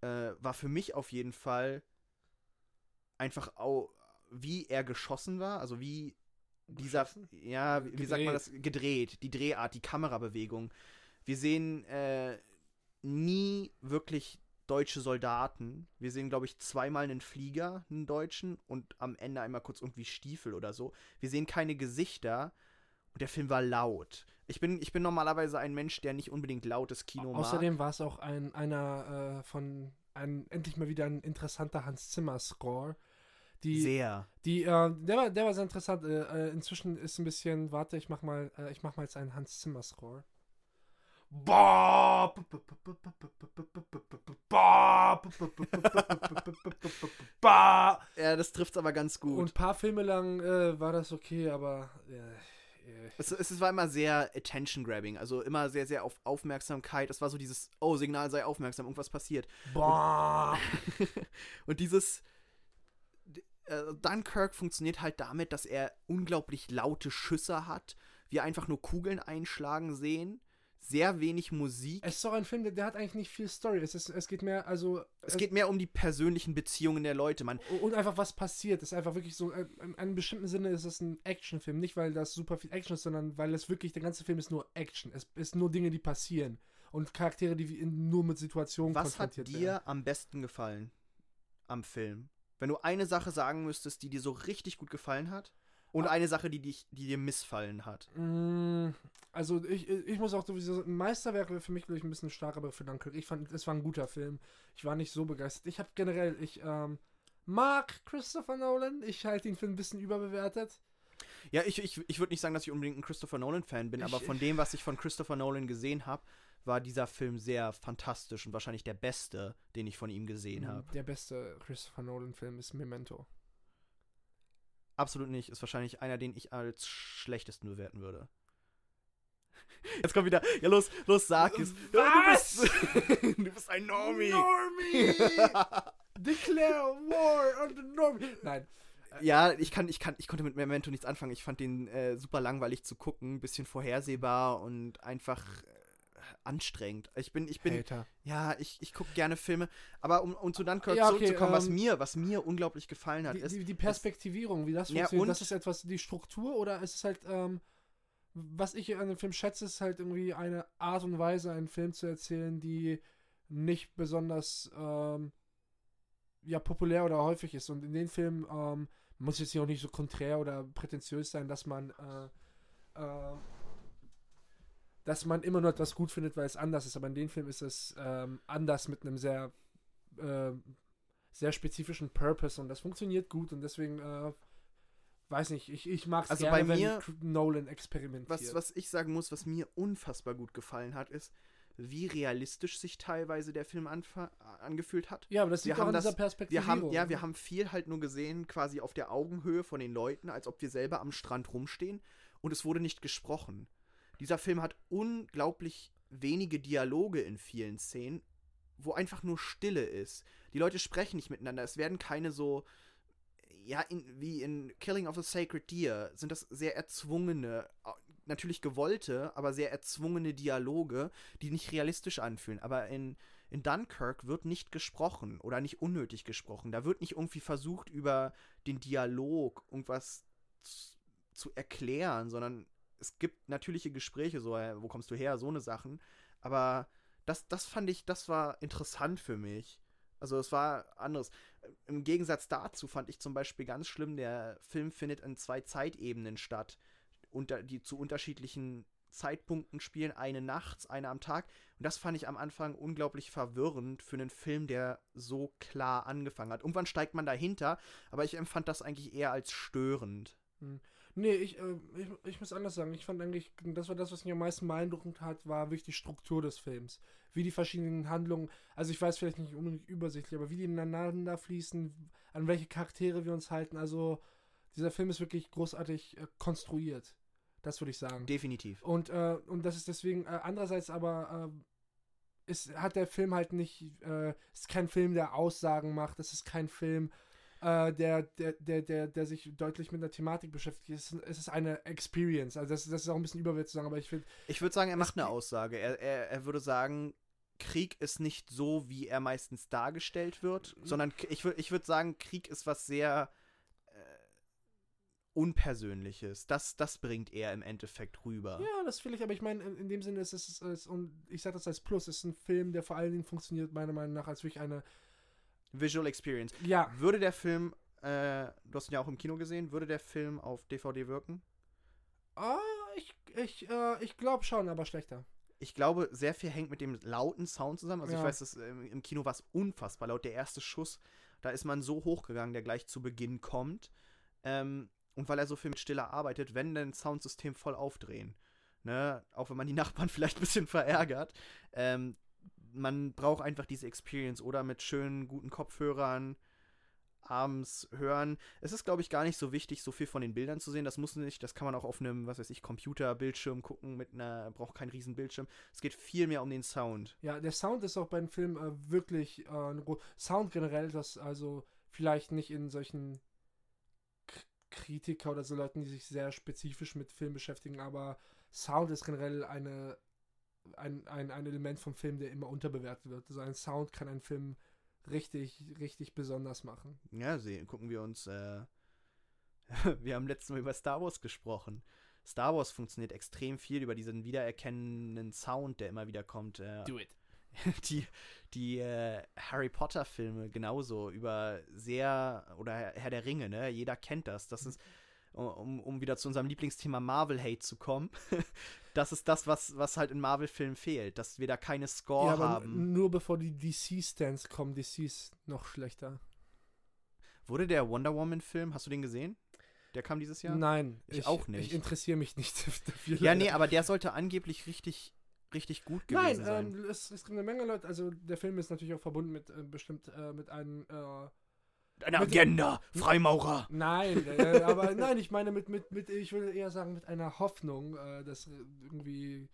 äh, war für mich auf jeden Fall einfach auch, wie er geschossen war, also wie dieser, ja, wie, wie sagt man das, Gedreht. gedreht, die Drehart, die Kamerabewegung. Wir sehen äh, nie wirklich deutsche Soldaten. Wir sehen, glaube ich, zweimal einen Flieger, einen deutschen, und am Ende einmal kurz irgendwie Stiefel oder so. Wir sehen keine Gesichter und der Film war laut. Ich bin, ich bin normalerweise ein Mensch, der nicht unbedingt lautes Kino mag. Außerdem war es auch ein, einer äh, von, ein, endlich mal wieder ein interessanter Hans Zimmer Score. Die, Sehr. die, äh, der war, der war sehr interessant. Äh, äh, inzwischen ist ein bisschen, warte, ich mach mal, äh, ich mach mal jetzt einen Hans Zimmer Score. Ba- Ja, das trifft aber ganz gut. Und ein paar Filme lang äh, war das okay, aber äh, äh, Es, es war immer sehr Attention-Grabbing, also immer sehr, sehr auf Aufmerksamkeit. Es war so dieses, oh, Signal sei aufmerksam, irgendwas passiert. Ba- *laughs* Und dieses d- äh, Dunkirk funktioniert halt damit, dass er unglaublich laute Schüsse hat, wir einfach nur Kugeln einschlagen sehen, sehr wenig Musik. Es ist doch ein Film, der, der hat eigentlich nicht viel Story. Es, ist, es geht mehr, also. Es geht mehr um die persönlichen Beziehungen der Leute. Man, Und einfach was passiert. Es ist einfach wirklich so, äh, in einem bestimmten Sinne ist es ein Actionfilm. Nicht, weil das super viel Action ist, sondern weil es wirklich, der ganze Film ist nur Action. Es ist nur Dinge, die passieren. Und Charaktere, die nur mit Situationen was hat konfrontiert dir werden. am besten gefallen am Film? Wenn du eine Sache sagen müsstest, die dir so richtig gut gefallen hat und Ah. eine Sache, die, dich, die dir missfallen hat. Mm, Also ich, ich muss auch sowieso, ein Meisterwerk wäre für mich, glaube ich, ein bisschen stark, aber für Dunkirk. Ich fand, es war ein guter Film. Ich war nicht so begeistert. Ich habe generell, ich ähm, mag Christopher Nolan. Ich halte ihn für ein bisschen überbewertet. Ja, ich, ich, ich würde nicht sagen, dass ich unbedingt ein Christopher Nolan-Fan bin, Ich- aber von dem, was ich von Christopher Nolan gesehen habe, war dieser Film sehr fantastisch und wahrscheinlich der beste, den ich von ihm gesehen habe. Der beste Christopher Nolan-Film ist Memento. Absolut nicht. Ist wahrscheinlich einer, den ich als schlechtesten bewerten würde. *laughs* Jetzt kommt wieder. Ja, los, los, sag es. Was? Ja, du, bist, *laughs* du bist ein Normie. Normie! *laughs* Declare war on the Normie! Nein. ja, ich kann, ich kann, ich konnte mit Memento nichts anfangen. Ich fand den äh, super langweilig zu gucken, bisschen vorhersehbar und einfach. Anstrengend. Ich bin, ich bin, Hater. ja, ich, ich gucke gerne Filme, aber um, um zu Dunkirk Ja, okay, zurückzukommen, was ähm, mir, was mir unglaublich gefallen hat, Die, ist, die, die Perspektivierung, wie das Ja, funktioniert, und- das ist etwas, die Struktur oder ist es halt, ähm, was ich an dem Film schätze, ist halt irgendwie eine Art und Weise, einen Film zu erzählen, die nicht besonders, ähm, ja, populär oder häufig ist. Und in den Filmen ähm, muss jetzt hier auch nicht so konträr oder prätentiös sein, dass man, äh, äh, dass man immer nur etwas gut findet, weil es anders ist. Aber in den Filmen ist es ähm, anders mit einem sehr, äh, sehr spezifischen Purpose und das funktioniert gut und deswegen, äh, weiß nicht, ich, ich mag es Also gerne, bei mir- wenn Nolan experimentiert. was, was ich sagen muss, was mir unfassbar gut gefallen hat, ist, wie realistisch sich teilweise der Film anfa- angefühlt hat. ja, aber das wir liegt auch an das- dieser Perspektive. Wir haben, ja, wir haben viel halt nur gesehen, quasi auf der Augenhöhe von den Leuten, als ob wir selber am Strand rumstehen und es wurde nicht gesprochen. Dieser Film hat unglaublich wenige Dialoge in vielen Szenen, wo einfach nur Stille ist. Die Leute sprechen nicht miteinander. Es werden keine so, ja, in, wie in Killing of a Sacred Deer sind das sehr erzwungene, natürlich gewollte, aber sehr erzwungene Dialoge, die nicht realistisch anfühlen. Aber in, in Dunkirk wird nicht gesprochen oder nicht unnötig gesprochen. Da wird nicht irgendwie versucht, über den Dialog irgendwas zu, zu erklären, sondern es gibt natürliche Gespräche, so, äh, wo kommst du her, so eine Sachen. Aber das, das fand ich, das war interessant für mich. Also es war anderes. Im Gegensatz dazu fand ich zum Beispiel ganz schlimm, der Film findet in zwei Zeitebenen statt, unter, die zu unterschiedlichen Zeitpunkten spielen, eine nachts, eine am Tag. Und das fand ich am Anfang unglaublich verwirrend für einen Film, der so klar angefangen hat. Irgendwann steigt man dahinter, aber ich empfand das eigentlich eher als störend. Nee, ich, äh, ich, ich muss anders sagen. Ich fand eigentlich, das war das, was mich am meisten beeindruckend hat, war wirklich die Struktur des Films. Wie die verschiedenen Handlungen, also ich weiß vielleicht nicht unbedingt übersichtlich, aber wie die ineinander fließen, an welche Charaktere wir uns halten. Also dieser Film ist wirklich großartig äh, konstruiert. Das würde ich sagen. Definitiv. Und, äh, und das ist deswegen, äh, andererseits aber, äh, ist, hat der Film halt nicht, äh, ist kein Film, der Aussagen macht, es ist kein Film, äh, der, der, der, der, der sich deutlich mit der Thematik beschäftigt. Es ist, es ist eine Experience. Also das, das ist auch ein bisschen überwältigend zu sagen, aber ich finde, Ich würde sagen, er macht eine Aussage. Er, er, er würde sagen, Krieg ist nicht so, wie er meistens dargestellt wird, Mhm. sondern ich würde ich würd sagen, Krieg ist was sehr äh, Unpersönliches. Das, das bringt er im Endeffekt rüber. ja, das will ich, aber ich meine, in, in dem Sinne ist es, ist es und ich sage das als Plus, es ist ein Film, der vor allen Dingen funktioniert, meiner Meinung nach, als wirklich eine, Visual Experience. ja, Würde der Film, äh, du hast ihn ja auch im Kino gesehen, würde der Film auf DVD wirken? ah, ich, ich, äh, ich glaube schon, aber schlechter. Ich glaube, sehr viel hängt mit dem lauten Sound zusammen. Also ich Ja. weiß, dass ähm, im Kino war es unfassbar laut. Der erste Schuss, da ist man so hochgegangen, der gleich zu Beginn kommt. Ähm, und weil er so viel mit Stille arbeitet, wenn dann Soundsystem voll aufdrehen. Ne? Auch wenn man die Nachbarn *laughs* vielleicht ein bisschen verärgert. Ähm, man braucht einfach diese Experience oder mit schönen, guten Kopfhörern abends hören. Es ist, glaube ich, gar nicht so wichtig, so viel von den Bildern zu sehen. Das muss nicht, das kann man auch auf einem, was weiß ich, Computerbildschirm gucken mit einer, braucht keinen riesen Bildschirm. Es geht viel mehr um den Sound. Ja, der Sound ist auch beim Film äh, wirklich äh, Sound generell, das also vielleicht nicht in solchen K Kritiker oder so Leuten, die sich sehr spezifisch mit Film beschäftigen, aber Sound ist generell eine ein, ein, ein Element vom Film, der immer unterbewertet wird. Also ein Sound kann einen Film richtig, richtig besonders machen. Ja, sehen, gucken wir uns, äh, *laughs* wir haben letztes Mal über Star Wars gesprochen. Star Wars funktioniert extrem viel über diesen wiedererkennenden Sound, der immer wieder kommt. Äh, it. *laughs* die die äh, Harry Potter Filme genauso über sehr oder Herr der Ringe, ne? Jeder kennt das. Das ist um, um wieder zu unserem Lieblingsthema Marvel Hate zu kommen. *laughs* das ist das, was was halt in Marvel Filmen fehlt, dass wir da keine Score Ja, haben. nur bevor die DC-Stands kommen, DC ist noch schlechter. Wurde der Wonder Woman Film, hast du den gesehen? Der kam dieses Jahr? Nein, Ich auch nicht. Ich interessiere mich nicht *laughs* dafür. Ja, nee, aber der sollte angeblich richtig richtig gut Nein, gewesen sein. ähm, es, es gibt eine Menge Leute, also der Film ist natürlich auch verbunden mit äh, bestimmt äh, mit einem äh, Eine mit- Agenda, Freimaurer. Nein, äh, aber *laughs* nein, ich meine mit, mit, mit, ich würde eher sagen mit einer Hoffnung, äh, dass irgendwie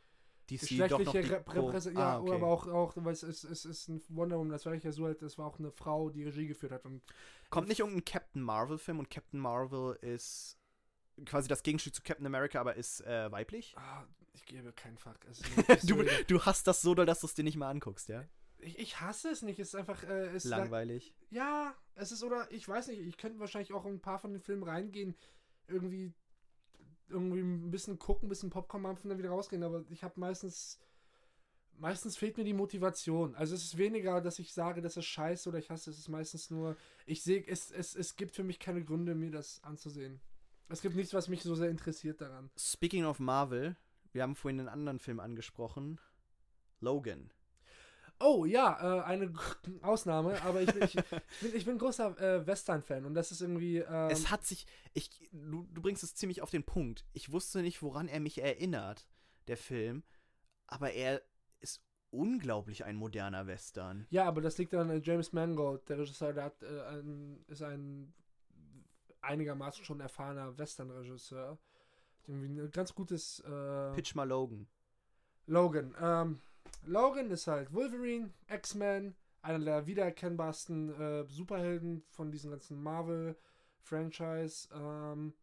die geschlechtliche Repräsentation, ja, Ah, okay. aber auch, auch, weil es ist, es ist ein Wonder Woman, das war ja so halt, das war auch eine Frau, die Regie geführt hat und Kommt nicht irgendein Captain Marvel Film und Captain Marvel ist quasi das Gegenstück zu Captain America, aber ist äh, weiblich. Ah, ich gebe keinen Fuck. Es wirklich *laughs* Du, du hast das so doll, dass du es dir nicht mal anguckst, ja? Ich, ich hasse es nicht. Es ist einfach. Äh, es Langweilig. Ja, es ist, oder ich weiß nicht, ich könnte wahrscheinlich auch in ein paar von den Filmen reingehen, irgendwie, irgendwie ein bisschen gucken, ein bisschen Popcorn mampfen und dann wieder rausgehen, aber ich habe meistens, meistens fehlt mir die Motivation. Also es ist weniger, dass ich sage, das ist scheiße oder ich hasse es, es ist meistens nur, ich sehe, es, es, es gibt für mich keine Gründe, mir das anzusehen. Es gibt nichts, was mich so sehr interessiert daran. Speaking of Marvel, wir haben vorhin einen anderen Film angesprochen. Logan. Oh ja, äh, eine *laughs* Ausnahme, aber ich bin, ich, ich bin, ich bin ein großer äh, Western-Fan und das ist irgendwie. Ähm, es hat sich. Ich, du, du bringst es ziemlich auf den Punkt. Ich wusste nicht, woran er mich erinnert, der Film. Aber er ist unglaublich ein moderner Western. Ja, aber das liegt an äh, James Mangold, der Regisseur, der hat, äh, ein, ist ein einigermaßen schon erfahrener Western-Regisseur. Irgendwie ein ganz gutes äh, Pitch mal Logan. Logan. Ähm, Logan ist halt Wolverine, X-Men, einer der wiedererkennbarsten äh, Superhelden von diesem ganzen Marvel-Franchise. Ähm,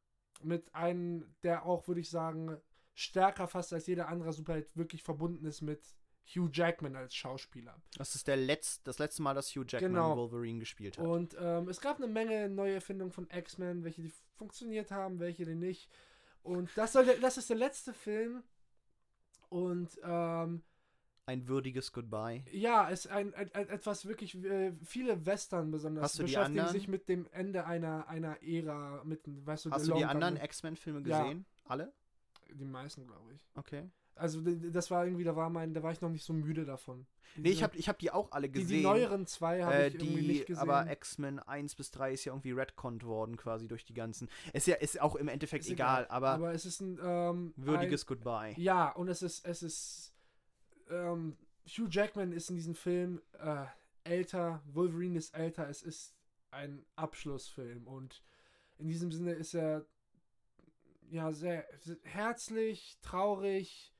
mit einem, der auch, würde ich sagen, stärker fast als jeder andere Superheld wirklich verbunden ist mit Hugh Jackman als Schauspieler. Das ist der Letz-, das letzte Mal, dass Hugh Jackman Genau. Wolverine gespielt hat. Und ähm, es gab eine Menge neue Erfindungen von X-Men, welche die funktioniert haben, welche die nicht. Und das soll der, das ist der letzte Film. Und ähm, Ein würdiges Goodbye. ja, es ist ein, ein, ein etwas wirklich äh, viele Western besonders Hast du die beschäftigen anderen? sich mit dem Ende einer einer Ära mit weißt du Hast du die anderen Gun. X-Men-Filme Ja. gesehen? Alle? die meisten glaube ich. Okay. Also das war irgendwie da war mein da war ich noch nicht so müde davon. Nee, ich habe ich hab die auch alle die, gesehen. die neueren zwei habe äh, ich irgendwie die, nicht gesehen. aber X-Men 1 bis 3 ist ja irgendwie retconnt worden, quasi durch die ganzen. Ist ja ist auch im Endeffekt Ist egal, aber, aber es ist ein ähm, würdiges Goodbye. Ein, ja, und es ist es ist ähm, Hugh Jackman ist in diesem Film äh, älter, Wolverine ist älter, es ist ein Abschlussfilm und in diesem Sinne ist er ja sehr herzlich, traurig,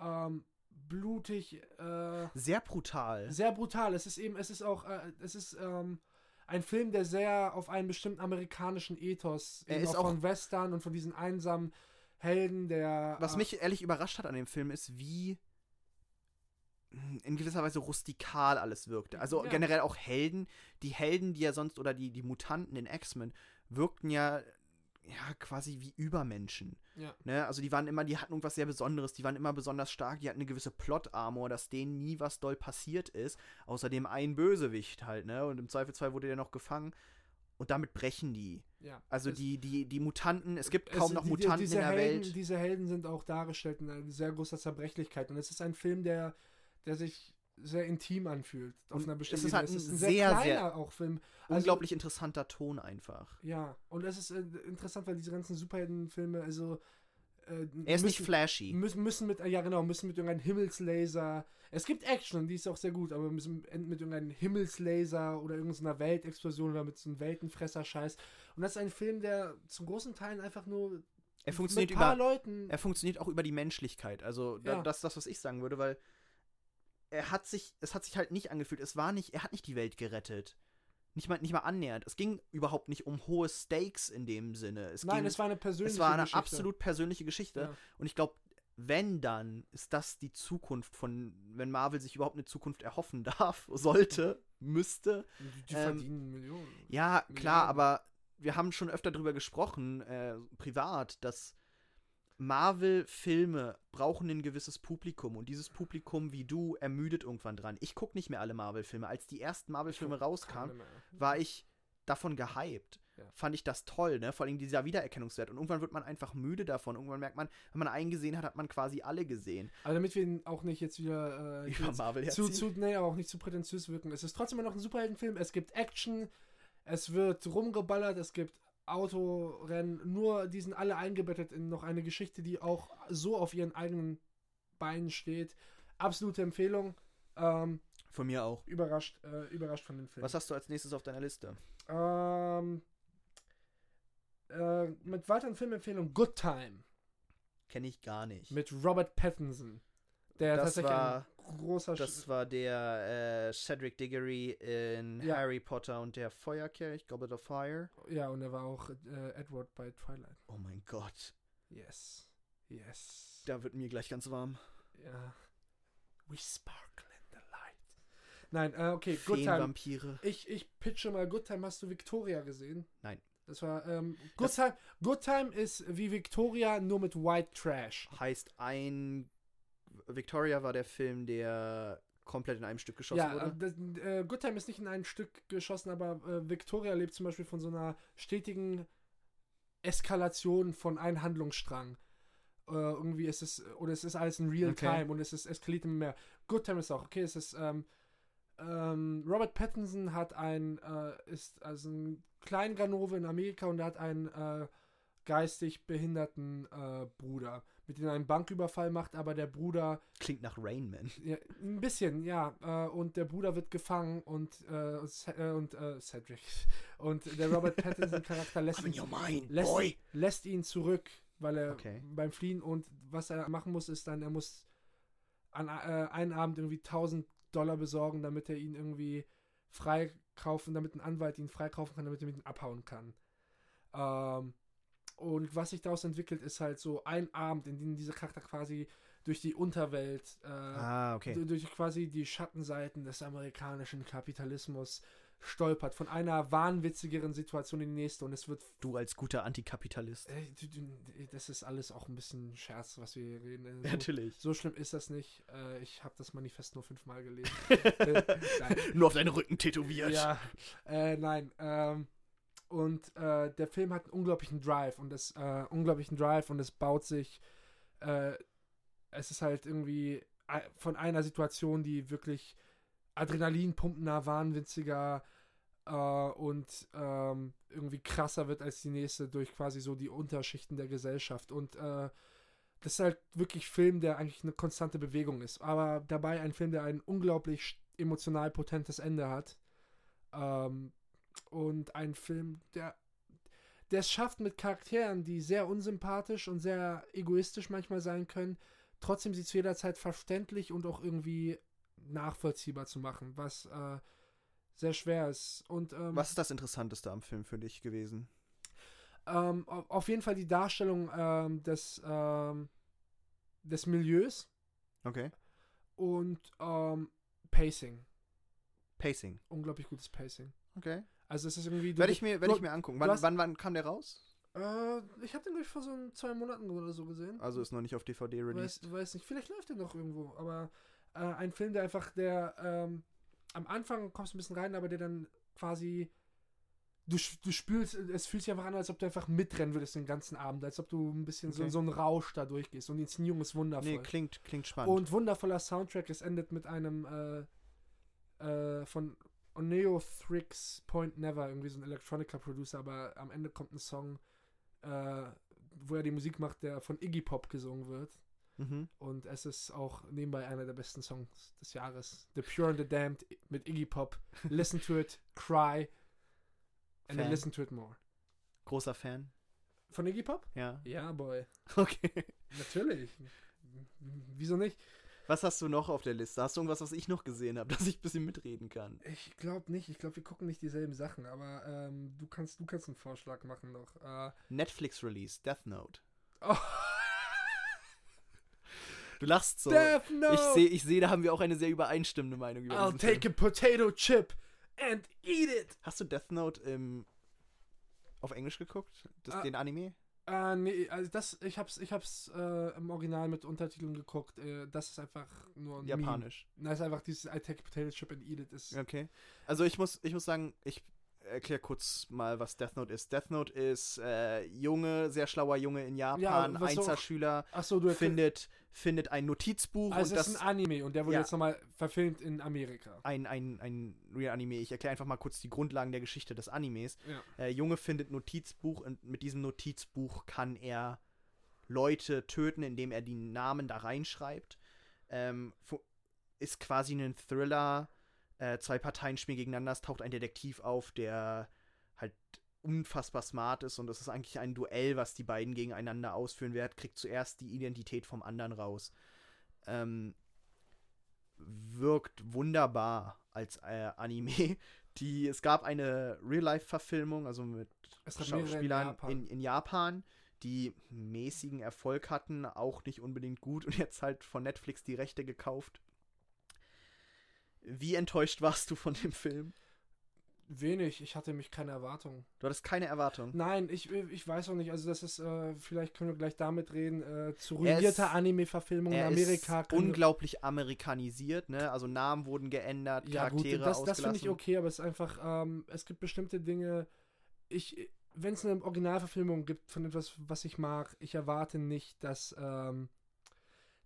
ähm, blutig, äh, Sehr brutal. sehr brutal. Es ist eben, es ist auch, äh, es ist ähm, ein Film, der sehr auf einen bestimmten amerikanischen Ethos, Er ist auch von Western und von diesen einsamen Helden, der. Was äh, mich ehrlich überrascht hat an dem Film ist, wie in gewisser Weise rustikal alles wirkte. Also Ja. generell auch Helden, die Helden, die ja sonst oder die, die Mutanten in X-Men wirkten ja ja quasi wie Übermenschen. Ja. Ne? Also die waren immer, die hatten irgendwas sehr Besonderes, die waren immer besonders stark, die hatten eine gewisse Plot-Armor, dass denen nie was doll passiert ist, außer dem einen Bösewicht halt, ne? Und im Zweifelsfall wurde der noch gefangen. Und damit brechen die. ja. Also Es- die, die, die Mutanten, es gibt es- kaum noch die- Mutanten diese in der Helden, Welt. Diese Helden sind auch dargestellt in einer sehr großer Zerbrechlichkeit. Und es ist ein Film, der, der sich sehr intim anfühlt. Auf einer es bestimmten ist halt Ebene. ein sehr, sehr auch Film. Also- Unglaublich interessanter Ton einfach. Ja, und es ist äh, interessant, weil diese ganzen Superheldenfilme, also. Äh, Er ist nicht müssen- flashy. müssen, müssen mit, ja genau, müssen mit irgendeinem Himmelslaser. Es gibt Action, die ist auch sehr gut, aber müssen mit irgendeinem Himmelslaser oder irgendeiner Weltexplosion oder mit so einem Weltenfresser-Scheiß. Und das ist ein Film, der zum großen Teil einfach nur Er funktioniert mit ein paar über, Leuten. er funktioniert auch über die Menschlichkeit. Also Ja. das ist das, was ich sagen würde, weil er hat sich, es hat sich halt nicht angefühlt. Es war nicht, er hat nicht die Welt gerettet. Nicht mal, nicht mal annähernd. Es ging überhaupt nicht um hohe Stakes in dem Sinne. Es Nein, ging, es war eine persönliche es war eine Geschichte. absolut persönliche Geschichte. Ja. Und ich glaube, wenn dann, ist das die Zukunft von, wenn Marvel sich überhaupt eine Zukunft erhoffen *laughs* darf, sollte, müsste. Die, die Ähm, verdienen Millionen. Ja, klar, Milliarden. aber wir haben schon öfter darüber gesprochen, äh, privat, dass Marvel-Filme brauchen ein gewisses Publikum und dieses Publikum wie du ermüdet irgendwann dran. Ich gucke nicht mehr alle Marvel-Filme. Als die ersten Marvel-Filme rauskamen, war ich davon gehypt. Ja. Fand ich das toll, ne? Vor allem dieser Wiedererkennungswert. Und irgendwann wird man einfach müde davon. Irgendwann merkt man, wenn man einen gesehen hat, hat man quasi alle gesehen. Aber damit wir ihn auch nicht jetzt wieder äh, *laughs* Über Marvel zu, herziehen. zu, nee, aber auch nicht zu prätentiös wirken. Es ist trotzdem immer noch ein Superheldenfilm. Es gibt Action, es wird rumgeballert, es gibt Autorennen. Nur die sind alle eingebettet in noch eine Geschichte, die auch so auf ihren eigenen Beinen steht. Absolute Empfehlung. Ähm, Von mir auch. überrascht, äh, überrascht von dem Film. Was hast du als nächstes auf deiner Liste? Ähm, äh, mit weiteren Filmempfehlungen Good Time Kenne ich gar nicht. mit Robert Pattinson. Der Das tatsächlich war- ein großer Sch- Das war der äh, Cedric Diggory in Ja. Harry Potter und der Feuerkelch, Goblet of Fire. Ja, und er war auch äh, Edward bei Twilight. Oh mein Gott, Yes. Yes. da wird mir gleich ganz warm. Ja. We sparkle in the light. Nein, äh, okay, Good Time. Feenvampire. Ich, ich pitche mal Good Time. Hast du Victoria gesehen? Nein. Das war, ähm, Good Das- Time. Good Time ist wie Victoria, nur mit White Trash. Heißt ein. Victoria war der Film, der komplett in einem Stück geschossen Ja, wurde. das, äh, Good Time ist nicht in ein Stück geschossen, aber äh, Victoria lebt zum Beispiel von so einer stetigen Eskalation von einem Handlungsstrang. Äh, irgendwie ist es, oder es ist alles in real Okay. time und es ist eskaliert immer mehr. Good Time ist auch, okay, es ist, ähm, ähm, Robert Pattinson hat ein, äh, ist also ein Kleinganove in Amerika und er hat einen äh, geistig behinderten äh, Bruder, mit dem er einen Banküberfall macht, aber der Bruder Klingt nach Rain Man. ja, ein bisschen, ja. Äh, und der Bruder wird gefangen und, äh, äh, und äh, Cedric. Und der Robert *laughs* Pattinson-Charakter lässt, mind, lässt, lässt ihn zurück, weil er Okay. beim Fliehen und was er machen muss, ist dann, er muss an äh, einen Abend irgendwie 1000 Dollar besorgen, damit er ihn irgendwie freikaufen, damit ein Anwalt ihn freikaufen kann, damit er mit ihm abhauen kann. Ähm, und was sich daraus entwickelt, ist halt so ein Abend, in dem dieser Charakter quasi durch die Unterwelt, äh, Ah, okay. du- durch quasi die Schattenseiten des amerikanischen Kapitalismus stolpert, von einer wahnwitzigeren Situation in die nächste und es wird Du als guter Antikapitalist. Du- das ist alles auch ein bisschen Scherz, was wir hier reden. Äh, So, Natürlich. so schlimm ist das nicht. Äh, ich habe das Manifest nur fünfmal gelesen. *laughs* äh. Nur auf deinen Rücken tätowiert. Ja, äh, nein. Ähm, und äh, der Film hat einen unglaublichen Drive und das äh, unglaublichen Drive und es baut sich. Äh, es ist halt irgendwie äh, von einer Situation, die wirklich adrenalinpumpender, wahnwitziger äh, und ähm, irgendwie krasser wird als die nächste durch quasi so die Unterschichten der Gesellschaft. Und äh, das ist halt wirklich Film, der eigentlich eine konstante Bewegung ist. Aber dabei ein Film, der ein unglaublich emotional potentes Ende hat. Ähm, und ein Film, der der es schafft mit Charakteren, die sehr unsympathisch und sehr egoistisch manchmal sein können, trotzdem sie zu jeder Zeit verständlich und auch irgendwie nachvollziehbar zu machen, was äh, sehr schwer ist. Und ähm, Was ist das Interessanteste am Film für dich gewesen? ähm, au- auf jeden Fall die Darstellung ähm, des, ähm, des Milieus Okay. und ähm, Pacing. Pacing. Unglaublich gutes Pacing. Okay. Also es ist irgendwie. du- Werde ich mir, werd du- ich mir angucken. du Wann, hast- wann, wann kam der raus? Äh, ich habe den, glaube ich, vor so zwei Monaten oder so gesehen. Also ist noch nicht auf DVD released. Weiß, weiß nicht, vielleicht läuft der noch irgendwo, aber äh, ein Film, der einfach, der ähm, am Anfang kommst du ein bisschen rein, aber der dann quasi du, du spürst, es fühlt sich einfach an, als ob du einfach mitrennen würdest den ganzen Abend, als ob du ein bisschen so, Okay. so einen Rausch da durchgehst und die Inszenierung ist wundervoll. Nee, klingt, klingt spannend. und wundervoller Soundtrack, es endet mit einem äh, äh, von Oneo Thrix Point Never, irgendwie so ein Electronica Producer, aber am Ende kommt ein Song, äh, wo er die Musik macht, der von Iggy Pop gesungen wird. mhm. Und es ist auch nebenbei einer der besten Songs des Jahres. The Pure and the Damned mit Iggy Pop. Listen to it, cry, and then listen to it more. Großer Fan. Von Iggy Pop? Ja. Ja, boy. Okay. Natürlich. Wieso nicht? Was hast du noch auf der Liste? Hast du irgendwas, was ich noch gesehen habe, *laughs* dass ich ein bisschen mitreden kann? Ich glaube nicht. Ich glaube, wir gucken nicht dieselben Sachen, aber ähm, du kannst du kannst einen Vorschlag machen noch. Äh, Netflix Release, Death Note. oh, Du lachst so. Death Note! Ich sehe, ich seh, da haben wir auch eine sehr übereinstimmende Meinung über I'll take Film. a potato chip and eat it! Hast du Death Note im, auf Englisch geguckt? Das, Ah. Den Anime? Äh, nee, also das, ich hab's, ich hab's äh, im Original mit Untertiteln geguckt. Äh, das ist einfach nur ein Meme. Japanisch. Na, ist einfach dieses I take a potato chip and eat it. Ist, Okay. Also ich muss, ich muss sagen, ich erkläre kurz mal, was Death Note ist. Death Note ist äh, Junge, sehr schlauer Junge in Japan, so- Einzelschüler, Achso, du findet, findet ein Notizbuch Also und es ist das ein Anime und der wurde Ja. jetzt nochmal verfilmt in Amerika. ein, ein, ein Real Anime. Ich erkläre einfach mal kurz die Grundlagen der Geschichte des Animes. Ja. Äh, Junge findet Notizbuch und mit diesem Notizbuch kann er Leute töten, indem er die Namen da reinschreibt. Ähm, ist quasi ein Thriller. Äh, zwei Parteien spielen gegeneinander. Es taucht ein Detektiv auf, der halt unfassbar smart ist und es ist eigentlich ein Duell, was die beiden gegeneinander ausführen werden. Kriegt zuerst die Identität vom anderen raus. Ähm, wirkt wunderbar als äh, Anime. *laughs* Die, es gab eine Real-Life-Verfilmung, also mit in Schauspielern Japan. in, in Japan, die mäßigen Erfolg hatten, auch nicht unbedingt gut und jetzt halt von Netflix die Rechte gekauft. Wie enttäuscht warst du von dem Film? Wenig, ich hatte mich keine Erwartungen. Du hattest keine Erwartung. Nein, ich, ich weiß auch nicht, also das ist, äh, vielleicht können wir gleich damit reden, äh, zu ruinierter Anime-Verfilmung in Er Amerika. ist unglaublich amerikanisiert, ne? Also Namen wurden geändert, Ja, gut, Charaktere das, das finde ich okay, aber es ist einfach, ähm, es gibt bestimmte Dinge, ich, wenn es eine Originalverfilmung gibt von etwas, was ich mag, ich erwarte nicht, dass, ähm,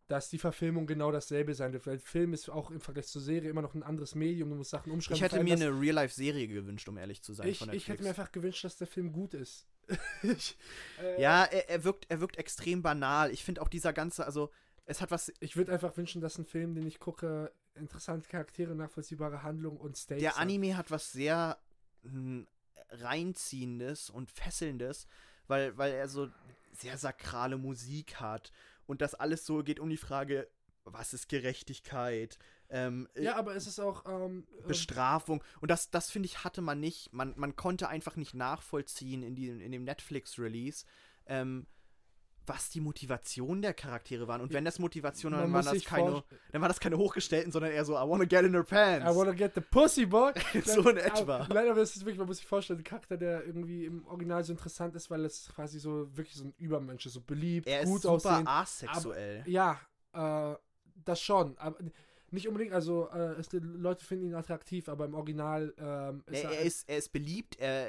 dass die Verfilmung genau dasselbe sein wird, weil Film ist auch im Vergleich zur Serie immer noch ein anderes Medium, du musst Sachen umschreiben. Ich hätte mir eine Real-Life-Serie gewünscht, um ehrlich zu sein. ich, ich hätte mir einfach gewünscht, dass der Film gut ist. *laughs* ich, äh, Ja, er, er, wirkt, er wirkt extrem banal. Ich finde auch dieser ganze, also es hat was. Ich würde einfach wünschen, dass ein Film, den ich gucke, interessante Charaktere, nachvollziehbare Handlung und Stakes Der hat. Anime hat was sehr hm, reinziehendes und fesselndes, weil, weil er so sehr sakrale Musik hat und das alles so geht um die Frage, was ist Gerechtigkeit? Ähm, äh, Ja, aber es ist auch ähm, ähm, Bestrafung. Und das, das finde ich, hatte man nicht. Man, man konnte einfach nicht nachvollziehen in, diesem, in dem Netflix-Release, ähm, was die Motivation der Charaktere waren. Und wenn das Motivation waren, waren das keine, dann waren das keine hochgestellten, sondern eher so, I wanna get in her pants. I wanna get the pussy, boy. *laughs* so in etwa. aber- aber es ist wirklich, man muss sich vorstellen, ein Charakter, der irgendwie im Original so interessant ist, weil es quasi so wirklich so ein Übermensch ist, so beliebt, Er ist gut super aussehen. asexuell. Ja, äh, das schon. Aber nicht unbedingt, also äh, es, Leute finden ihn attraktiv, aber im Original ähm, ist er, er, ist, er ist beliebt, er,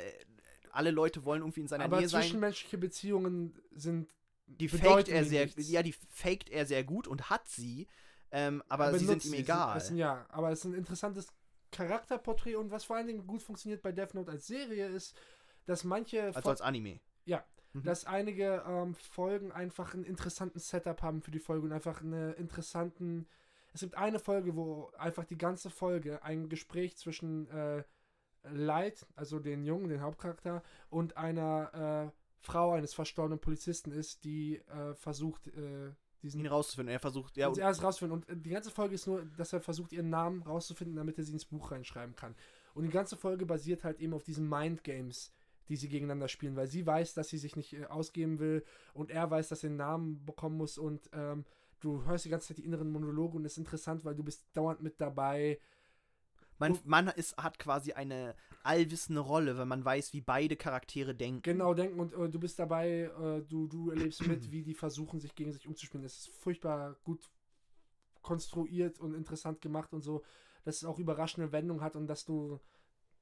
alle Leute wollen irgendwie in seiner aber Nähe sein. zwischenmenschliche Beziehungen sind Die faked er sehr, nichts. ja, die faked er sehr gut und hat sie, ähm, aber, sie benutzt sind ihm sie. egal. Es sind, ja, aber es ist ein interessantes Charakterporträt und was vor allen Dingen gut funktioniert bei Death Note als Serie ist, dass manche also als Anime. Ja, Mhm. dass einige ähm, Folgen einfach einen interessanten Setup haben für die Folge und einfach einen interessanten. Es gibt eine Folge, wo einfach die ganze Folge ein Gespräch zwischen äh, Light, also den Jungen, den Hauptcharakter, und einer äh, Frau eines verstorbenen Polizisten ist, die äh, versucht, äh, diesen ihn rauszufinden. Er versucht, ja, er ist rausfinden. Und äh, die ganze Folge ist nur, dass er versucht, ihren Namen rauszufinden, damit er sie ins Buch reinschreiben kann. Und die ganze Folge basiert halt eben auf diesen Mind Games, die sie gegeneinander spielen, weil sie weiß, dass sie sich nicht äh, ausgeben will und er weiß, dass er einen Namen bekommen muss und ähm, du hörst die ganze Zeit die inneren Monologe und es ist interessant, weil du bist dauernd mit dabei. Man, man ist, hat quasi eine allwissende Rolle, wenn man weiß, wie beide Charaktere denken. Genau denken und äh, du bist dabei, äh, du, du erlebst mit, wie die versuchen, sich gegen sich umzuspielen. Es ist furchtbar gut konstruiert und interessant gemacht und so, dass es auch überraschende Wendungen hat und dass du,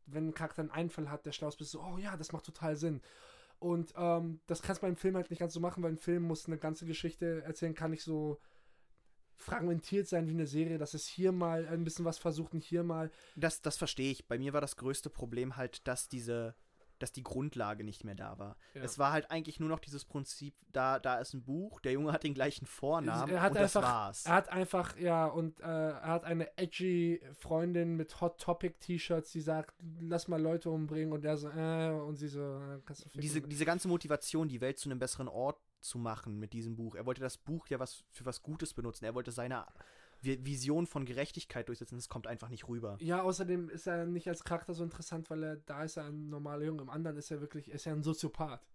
wenn ein Charakter einen Einfall hat, der schlau ist, bist du so, oh ja, das macht total Sinn. Und ähm, das kannst du beim Film halt nicht ganz so machen, weil ein Film muss eine ganze Geschichte erzählen, kann nicht so fragmentiert sein wie eine Serie, dass es hier mal ein bisschen was versucht und hier mal. Das, das verstehe ich. Bei mir war das größte Problem halt, dass diese, dass die Grundlage nicht mehr da war. Ja. Es war halt eigentlich nur noch dieses Prinzip, da, da ist ein Buch, der Junge hat den gleichen Vornamen Er hat und das einfach- war's. Er hat einfach, ja, und äh, er hat eine edgy Freundin mit Hot Topic T-Shirts, die sagt, lass mal Leute umbringen und er so, äh, und sie so, äh, kannst du ficken. diese, diese ganze Motivation, die Welt zu einem besseren Ort zu machen mit diesem Buch. Er wollte das Buch ja was für was Gutes benutzen. Er wollte seine Vi- Vision von Gerechtigkeit durchsetzen. Das kommt einfach nicht rüber. ja, außerdem ist er nicht als Charakter so interessant, weil er, da ist er ein normaler Junge, im anderen ist er wirklich, ist er ein Soziopath.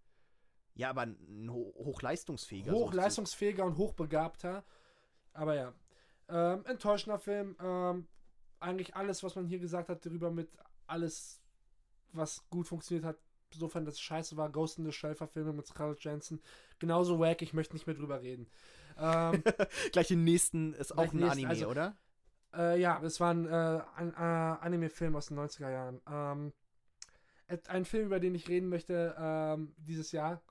Ja, aber ein ho hochleistungsfähiger. Hochleistungsfähiger und hochbegabter, aber ja. Ähm, enttäuschender Film, ähm, eigentlich alles, was man hier gesagt hat, darüber mit alles, was gut funktioniert hat, insofern das scheiße war, Ghost in the Shell Verfilmung mit Scarlett Johansson, genauso wack, ich möchte nicht mehr drüber reden. Ähm, *laughs* Gleich den nächsten ist auch ein nächsten, Anime, also- oder? äh, ja, es war ein, äh, ein äh, Anime-Film aus den 90er Jahren. Ähm, ein Film, über den ich reden möchte ähm, dieses Jahr,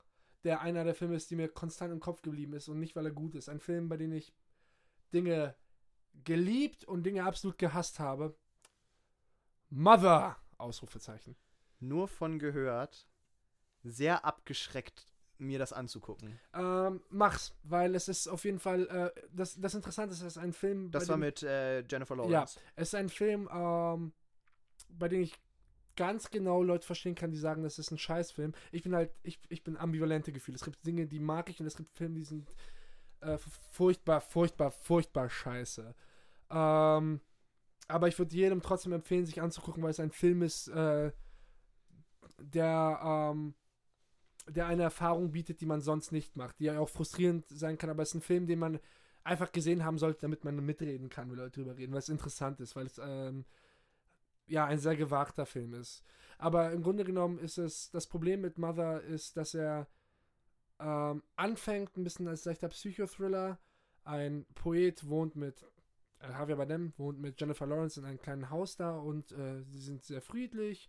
der einer der Filme ist, die mir konstant im Kopf geblieben ist und nicht, weil er gut ist. Ein Film, bei dem ich Dinge geliebt und Dinge absolut gehasst habe. Mother! Ausrufezeichen. Nur von gehört. Sehr abgeschreckt, mir das anzugucken. Ähm, mach's, weil es ist auf jeden Fall, äh, das, das Interessante ist, es ist ein Film, Das war dem- mit äh, Jennifer Lawrence. Es ist ein Film, ähm, bei dem ich ganz genau Leute verstehen kann, die sagen, das ist ein Scheißfilm. Ich bin halt, ich, ich bin ambivalente Gefühle. Es gibt Dinge, die mag ich und es gibt Filme, die sind äh, furchtbar, furchtbar, furchtbar scheiße. Ähm, aber ich würde jedem trotzdem empfehlen, sich anzugucken, weil es ein Film ist, äh, der, ähm, der eine Erfahrung bietet, die man sonst nicht macht, die ja auch frustrierend sein kann, aber es ist ein Film, den man einfach gesehen haben sollte, damit man mitreden kann, wenn Leute drüber reden, weil es interessant ist, weil es ähm, ja ein sehr gewagter Film ist. Aber im Grunde genommen ist es, das Problem mit Mother ist, dass er ähm, anfängt ein bisschen als leichter Psychothriller. Ein Poet wohnt mit, äh, Javier Bardem wohnt mit Jennifer Lawrence in einem kleinen Haus da und äh, sie sind sehr friedlich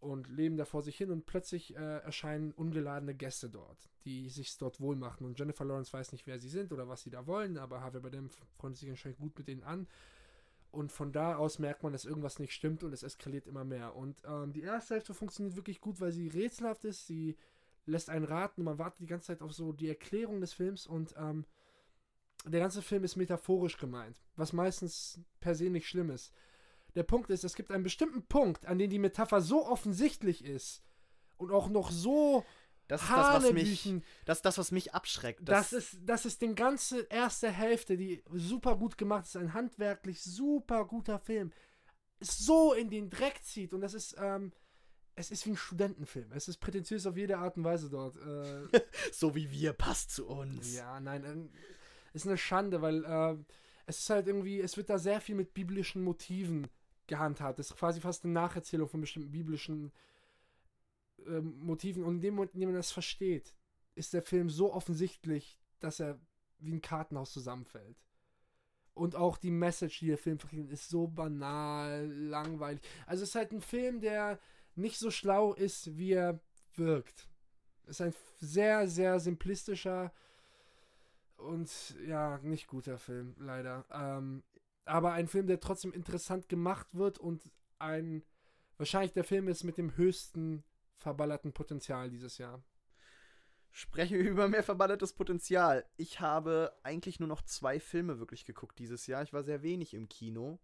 und leben da vor sich hin und plötzlich äh, erscheinen ungeladene Gäste dort, die sich dort wohl machen. Und Jennifer Lawrence weiß nicht, wer sie sind oder was sie da wollen, aber Javier Bardem freundet sich anscheinend gut mit denen an. Und von da aus merkt man, dass irgendwas nicht stimmt und es eskaliert immer mehr. Und ähm, die erste Hälfte funktioniert wirklich gut, weil sie rätselhaft ist. Sie lässt einen raten und man wartet die ganze Zeit auf so die Erklärung des Films und ähm, der ganze Film ist metaphorisch gemeint, was meistens per se nicht schlimm ist. Der Punkt ist, es gibt einen bestimmten Punkt, an dem die Metapher so offensichtlich ist und auch noch so das ist das, was mich, das ist das, was mich abschreckt. Das, das, ist, das ist die ganze erste Hälfte, die super gut gemacht ist. Ein handwerklich super guter Film. So in den Dreck zieht. Und das ist, ähm, es ist wie ein Studentenfilm. Es ist prätentiös auf jede Art und Weise dort. Äh, *laughs* so wie wir, passt zu uns. Ja, nein, äh, ist eine Schande, weil äh, es ist halt irgendwie, es wird da sehr viel mit biblischen Motiven gehandhabt. Das ist quasi fast eine Nacherzählung von bestimmten biblischen äh, Motiven. Und in dem Moment, in dem man das versteht, ist der Film so offensichtlich, dass er wie ein Kartenhaus zusammenfällt. Und auch die Message, die der Film verkündet, ist so banal, langweilig. Also es ist halt ein Film, der nicht so schlau ist, wie er wirkt. Es ist ein sehr, sehr simplistischer und ja, nicht guter Film, leider. Ähm, aber ein Film, der trotzdem interessant gemacht wird und ein wahrscheinlich der Film ist mit dem höchsten verballerten Potenzial dieses Jahr. Sprechen wir über mehr verballertes Potenzial. Ich habe eigentlich nur noch zwei Filme wirklich geguckt dieses Jahr. Ich war sehr wenig im Kino.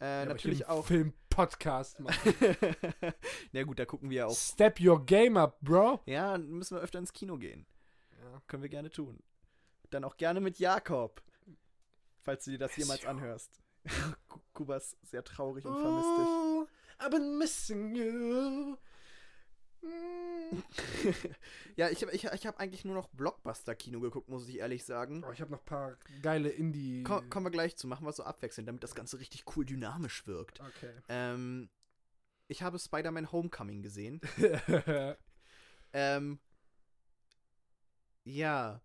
Äh, ja, natürlich auch. Film-Podcast machen. *laughs* Na gut, da gucken wir auch. Step your game up, Bro. Ja, müssen wir öfter ins Kino gehen. Ja. Können wir gerne tun. Dann auch gerne mit Jakob. Falls du dir das jemals anhörst. *laughs* Kuba ist sehr traurig und vermisst dich. Oh, I've been missing you. *laughs* ja, ich habe ich, ich hab eigentlich nur noch Blockbuster-Kino geguckt, muss ich ehrlich sagen. Oh, ich habe noch ein paar geile Indie. Komm, kommen wir gleich zu, machen wir so abwechselnd, damit das Ganze richtig cool dynamisch wirkt. Okay. Ähm, ich habe Spider-Man Homecoming gesehen. *laughs* ähm, ja,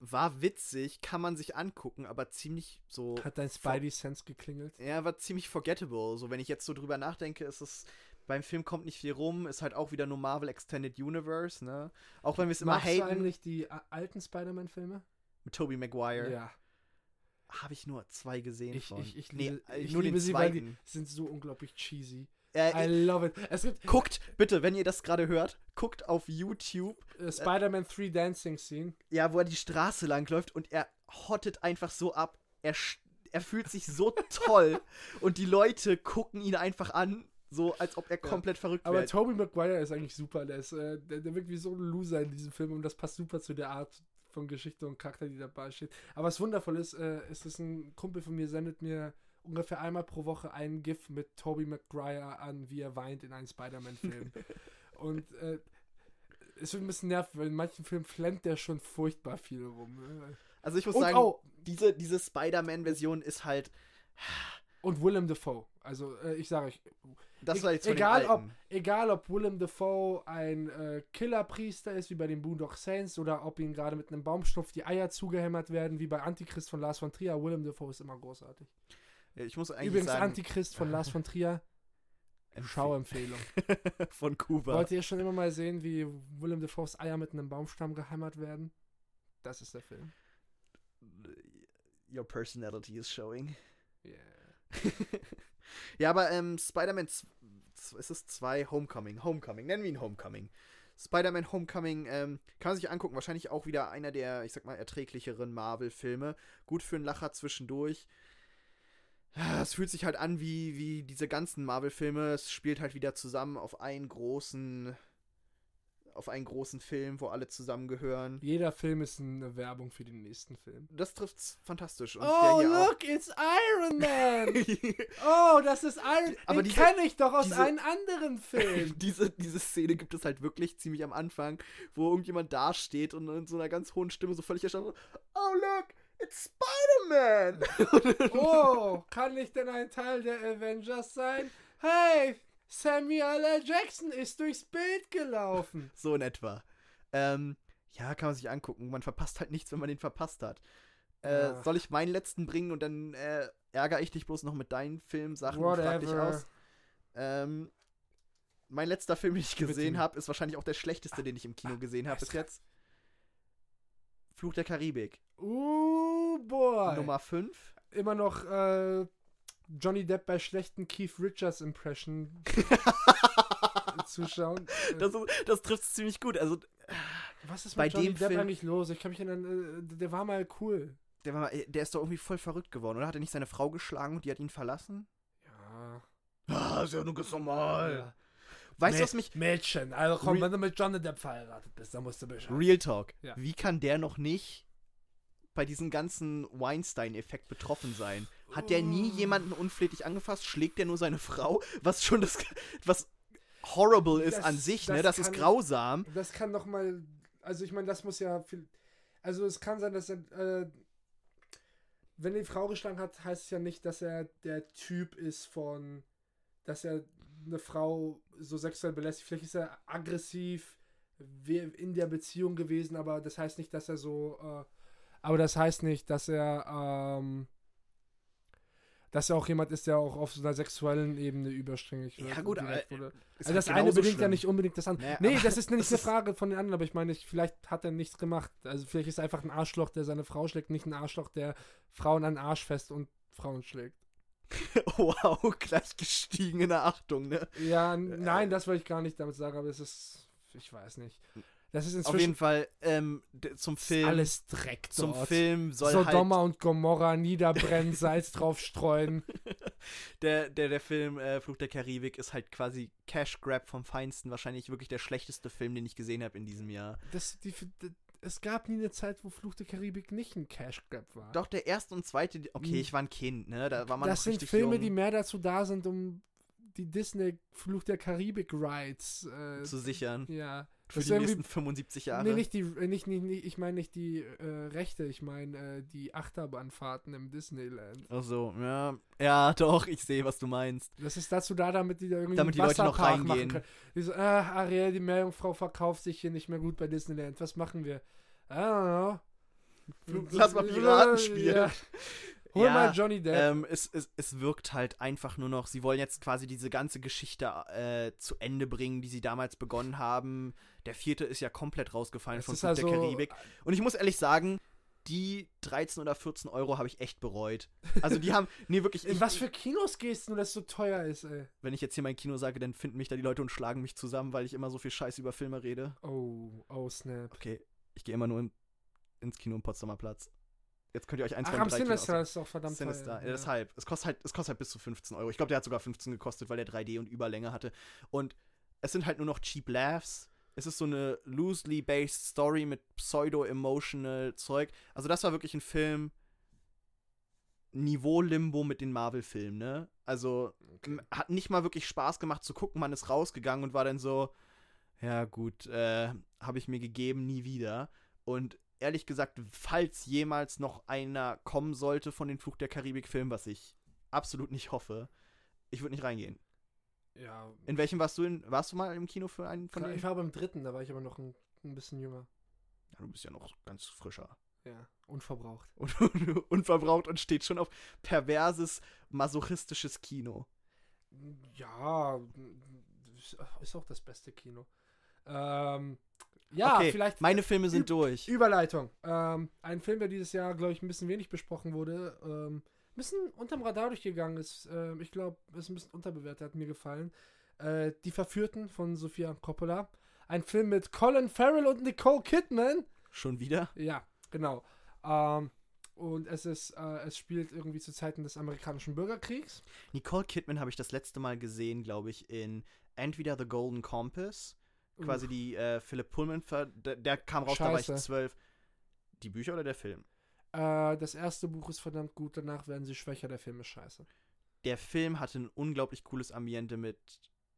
war witzig, kann man sich angucken, aber ziemlich so. Hat dein Spidey-Sense geklingelt? Ja, war ziemlich forgettable. So, wenn ich jetzt so drüber nachdenke, ist es beim Film kommt nicht viel rum, ist halt auch wieder nur Marvel Extended Universe, ne? Auch wenn wir es immer haten. du eigentlich die äh, alten Spider-Man-Filme? Mit Tobey Maguire? Ja. Habe ich nur zwei gesehen ich, von. Ich, ich, nee, ich nur liebe den sie, weil die sind so unglaublich cheesy. Äh, I love it. Es gibt, guckt, bitte, wenn ihr das gerade hört, guckt auf YouTube. Uh, Spider-Man 3 Dancing Scene. Ja, wo er die Straße langläuft und er hottet einfach so ab. Er, er fühlt sich so *laughs* toll und die Leute gucken ihn einfach an so, als ob er komplett ja. verrückt wäre. Aber Tobey Maguire ist eigentlich super. Der, ist, äh, der, der wirkt wie so ein Loser in diesem Film und das passt super zu der Art von Geschichte und Charakter, die dabei steht. Aber was wundervoll ist, äh, ist, dass ein Kumpel von mir sendet mir ungefähr einmal pro Woche ein GIF mit Tobey Maguire an, wie er weint in einem Spider-Man-Film. *laughs* und äh, es wird ein bisschen nervig, weil in manchen Filmen flennt der schon furchtbar viel rum. Ne? Also ich muss und sagen, auch, diese, diese Spider-Man-Version ist halt. Und Willem Dafoe. Also äh, ich sage euch, das war jetzt egal, ob, egal ob Willem Dafoe ein äh, Killerpriester ist, wie bei den Boondock Saints, oder ob ihm gerade mit einem Baumstoff die Eier zugehämmert werden, wie bei Antichrist von Lars von Trier, Willem Dafoe ist immer großartig. Ich muss eigentlich Übrigens sagen, Antichrist von Lars von Trier. *laughs* Schauempfehlung. *laughs* von Kuba. Wollt ihr schon immer mal sehen, wie Willem Dafoes Eier mit einem Baumstamm gehämmert werden? Das ist der Film. Your personality is showing. Yeah. *laughs* ja, aber ähm, Spider-Man, ist es zwei Homecoming, Homecoming, nennen wir ihn Homecoming. Spider-Man Homecoming ähm, kann man sich angucken. Wahrscheinlich auch wieder einer der, ich sag mal, erträglicheren Marvel-Filme. Gut für einen Lacher zwischendurch. Es fühlt sich halt an wie, wie diese ganzen Marvel-Filme. Es spielt halt wieder zusammen auf einen großen auf einen großen Film, wo alle zusammengehören. Jeder Film ist eine Werbung für den nächsten Film. Das trifft's fantastisch. Und oh, look, it's Iron Man! *laughs* oh, das ist Iron Aber Den kenne ich doch aus diese- einem anderen Film. *laughs* diese, diese Szene gibt es halt wirklich ziemlich am Anfang, wo irgendjemand dasteht und in so einer ganz hohen Stimme so völlig erstaunt, oh look, it's Spider-Man! *laughs* oh, kann ich denn ein Teil der Avengers sein? Hey, Samuel L. Jackson ist durchs Bild gelaufen. *laughs* so in etwa. Ähm, ja, kann man sich angucken. Man verpasst halt nichts, wenn man den verpasst hat. Äh, Ja. Soll ich meinen letzten bringen und dann äh, ärgere ich dich bloß noch mit deinen Filmsachen und frag dich Whatever. aus? Ähm, mein letzter Film, den ich gesehen habe, ist wahrscheinlich auch der schlechteste, den ich im Kino gesehen habe bis jetzt. Fluch der Karibik. Uh, boy. Nummer 5. Immer noch äh, Johnny Depp bei schlechten Keith Richards Impression *laughs* zuschauen. Äh, Das, das trifft es ziemlich gut. Also, Was ist bei mit Johnny dem Depp Film- eigentlich los? Ich kann mich erinnern, äh, der war mal cool. der, war, mal- der ist doch irgendwie voll verrückt geworden, oder? Hat er nicht seine Frau geschlagen und die hat ihn verlassen? Ja. Ah, ist ja nur ganz normal. Ja. Weißt du, was mich. Mädchen, also komm, Re- wenn du mit Johnny Depp verheiratet bist, dann musst du Bescheid. Real Talk. Ja. Wie kann der noch nicht bei diesem ganzen Weinstein-Effekt betroffen sein? Hat der nie jemanden unflätig angefasst? Schlägt der nur seine Frau? Was schon das. Was horrible ist Das- an sich, das ne? Das ist kann- grausam. Das kann doch mal, also ich meine, das muss ja viel, also es kann sein, dass er, äh, wenn er die Frau geschlagen hat, heißt es ja nicht, dass er der Typ ist von, dass er eine Frau so sexuell belästigt. Vielleicht ist er aggressiv in der Beziehung gewesen, aber das heißt nicht, dass er so, äh, aber das heißt nicht, dass er, ähm, dass er auch jemand ist, der auch auf so einer sexuellen Ebene übersträngig wird. Ja, gut, aber. Ist Also halt das eine bedingt ja schlimm. nicht unbedingt das andere. Nee, Nee, das ist nicht *laughs* das eine Frage von den anderen, aber ich meine, ich, vielleicht hat er nichts gemacht. Also vielleicht ist er einfach ein Arschloch, der seine Frau schlägt, nicht ein Arschloch, der Frauen an den Arsch fest und Frauen schlägt. *laughs* wow, gleich gestiegen in der Achtung, ne? Ja, n- nein, das wollte ich gar nicht damit sagen, aber es ist, ich weiß nicht. Das ist Auf jeden inzwischen Fall, ähm, zum Film. alles Dreck zum dort. Film soll Sodoma halt und Gomorra niederbrennen, *laughs* Salz drauf streuen. *laughs* der, der, der Film äh, Fluch der Karibik ist halt quasi Cash Grab vom Feinsten. Wahrscheinlich wirklich der schlechteste Film, den ich gesehen habe in diesem Jahr. Das, die, es gab nie eine Zeit, wo Fluch der Karibik nicht ein Cash Grab war. Doch, der erste und zweite, okay, Mhm. ich war ein Kind, ne? Da war man das sind Filme, jung die mehr dazu da sind, um die Disney Fluch der Karibik Rides äh, zu sichern. ja. Für die nächsten 75 Jahre. Nee, nicht die, äh, nicht, nicht, nicht ich meine nicht die äh, Rechte, ich meine äh, die Achterbahnfahrten im Disneyland. Ach so, ja. Ja, doch, ich sehe, was du meinst. Das ist dazu da, damit die da irgendwie Damit die Leute noch reingehen. Die so, ah, Ariel, die Meerjungfrau verkauft sich hier nicht mehr gut bei Disneyland. Was machen wir? I don't know. Lass mal Piraten spielen. Ja. Hol Ja, mal Johnny Depp. Ähm, es, es, es wirkt halt einfach nur noch, sie wollen jetzt quasi diese ganze Geschichte äh, zu Ende bringen, die sie damals begonnen haben. Der vierte ist ja komplett rausgefallen Es von Fluch also- der Karibik. Und ich muss ehrlich sagen, die 13 oder 14 Euro habe ich echt bereut. Also die *laughs* haben, nee, wirklich, In was für Kinos gehst du, dass so teuer ist, ey? wenn ich jetzt hier mein Kino sage, dann finden mich da die Leute und schlagen mich zusammen, weil ich immer so viel Scheiß über Filme rede. Oh, oh, snap. Okay, ich gehe immer nur in, ins Kino am Potsdamer Platz. Jetzt könnt ihr euch eins Ach, von drei Sinister ist auch verdammt Sinister, teuer. ja, deshalb. Es kostet, halt, es kostet halt bis zu 15 Euro. Ich glaube, der hat sogar 15 gekostet, weil der 3D und Überlänge hatte. Und es sind halt nur noch Cheap Laughs. Es ist so eine loosely based Story mit pseudo-emotional Zeug. Also, das war wirklich ein Film. Niveau-Limbo mit den Marvel-Filmen, ne? Also, m- hat nicht mal wirklich Spaß gemacht zu gucken. Man ist rausgegangen und war dann so, ja, gut, äh, habe ich mir gegeben, nie wieder. Und ehrlich gesagt, falls jemals noch einer kommen sollte von den Fluch der Karibik-Filmen, was ich absolut nicht hoffe, ich würde nicht reingehen. Ja, In welchem warst du in, warst du mal im Kino für einen von denen? ich war beim dritten, da war ich aber noch ein, ein bisschen jünger. Ja, du bist ja noch ganz frischer. Ja, unverbraucht. *laughs* Und, unverbraucht und steht schon auf perverses, masochistisches Kino. Ja, ist auch das beste Kino. Ähm, ja, okay, vielleicht meine Filme sind Üb- durch. Überleitung. Ähm, ein Film, der dieses Jahr, glaube ich, ein bisschen wenig besprochen wurde, ähm, ein bisschen unterm Radar durchgegangen ist. Ähm, ich glaube, ist ein bisschen unterbewertet, hat mir gefallen. Äh, Die Verführten von Sofia Coppola. Ein Film mit Colin Farrell und Nicole Kidman. Schon wieder? Ja, genau. Ähm, und es ist, äh, es spielt irgendwie zu Zeiten des amerikanischen Bürgerkriegs. Nicole Kidman habe ich das letzte Mal gesehen, glaube ich, in entweder The Golden Compass, quasi Uff. die äh, Philipp Pullman, der, der kam raus, da war ich Scheiße. zwölf. Die Bücher oder der Film? Äh, das erste Buch ist verdammt gut, danach werden sie schwächer, der Film ist scheiße. Der Film hatte ein unglaublich cooles Ambiente mit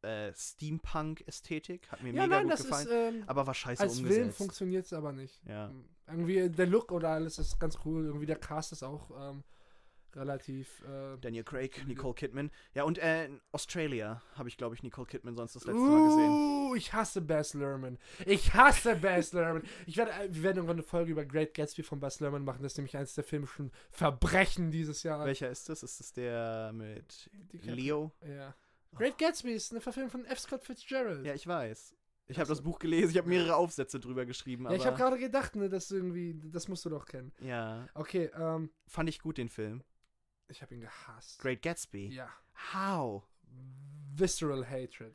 äh, Steampunk-Ästhetik. Hat mir ja, mega nein, gut das gefallen. ist, ähm, aber war scheiße als Film umgesetzt. funktioniert es aber nicht. Ja. Irgendwie der Look oder alles ist ganz cool, irgendwie der Cast ist auch ähm, relativ. Äh, Daniel Craig, Nicole Kidman. Ja, und äh, in Australia habe ich, glaube ich, Nicole Kidman sonst das letzte Mal gesehen. Uh, ich hasse Baz Luhrmann. Ich hasse Baz *laughs* Luhrmann. Ich werde, äh, wir werden irgendwann eine Folge über Great Gatsby von Baz Luhrmann machen. Das ist nämlich eines der filmischen Verbrechen dieses Jahr. Welcher ist das? Ist das der mit Leo? Ja. Great Gatsby ist eine Verfilmung von F. Scott Fitzgerald. Ja, ich weiß. Ich habe so. das Buch gelesen, ich habe mehrere Aufsätze drüber geschrieben. Ja, ich habe gerade gedacht, ne, dass irgendwie, das musst du doch kennen. ja, Okay, ähm, fand ich gut den Film. Ich habe ihn gehasst. Great Gatsby. Ja. How? Visceral Hatred.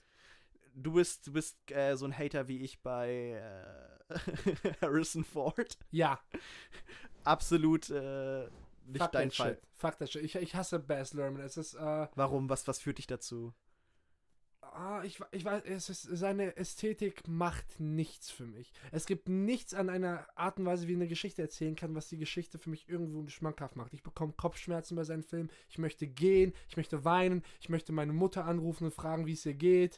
Du bist, du bist äh, so ein Hater wie ich bei äh, *laughs* Harrison Ford. Ja. Absolut äh, nicht fuck dein Fall. shit. Fuck that shit. Ich, ich hasse Baz Luhrmann. Es ist, äh, Warum? Was, was führt dich dazu? Ah, ich, ich weiß, es ist, seine Ästhetik macht nichts für mich. Es gibt nichts an einer Art und Weise, wie eine Geschichte erzählen kann, was die Geschichte für mich irgendwo schmackhaft macht. Ich bekomme Kopfschmerzen bei seinen Filmen. Ich möchte gehen, ich möchte weinen, ich möchte meine Mutter anrufen und fragen, wie es ihr geht.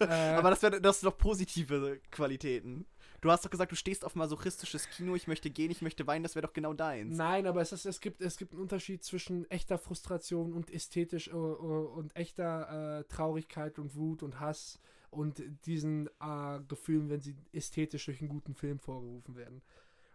äh, *laughs* Aber das, wär, das sind doch positive Qualitäten. Du hast doch gesagt, du stehst auf masochistisches Kino, ich möchte gehen, ich möchte weinen, das wäre doch genau deins. Nein, aber es, ist, es, gibt, es gibt einen Unterschied zwischen echter Frustration und ästhetisch äh, äh, und echter äh, Traurigkeit und Wut und Hass und diesen Gefühlen, wenn sie ästhetisch durch einen guten Film vorgerufen werden.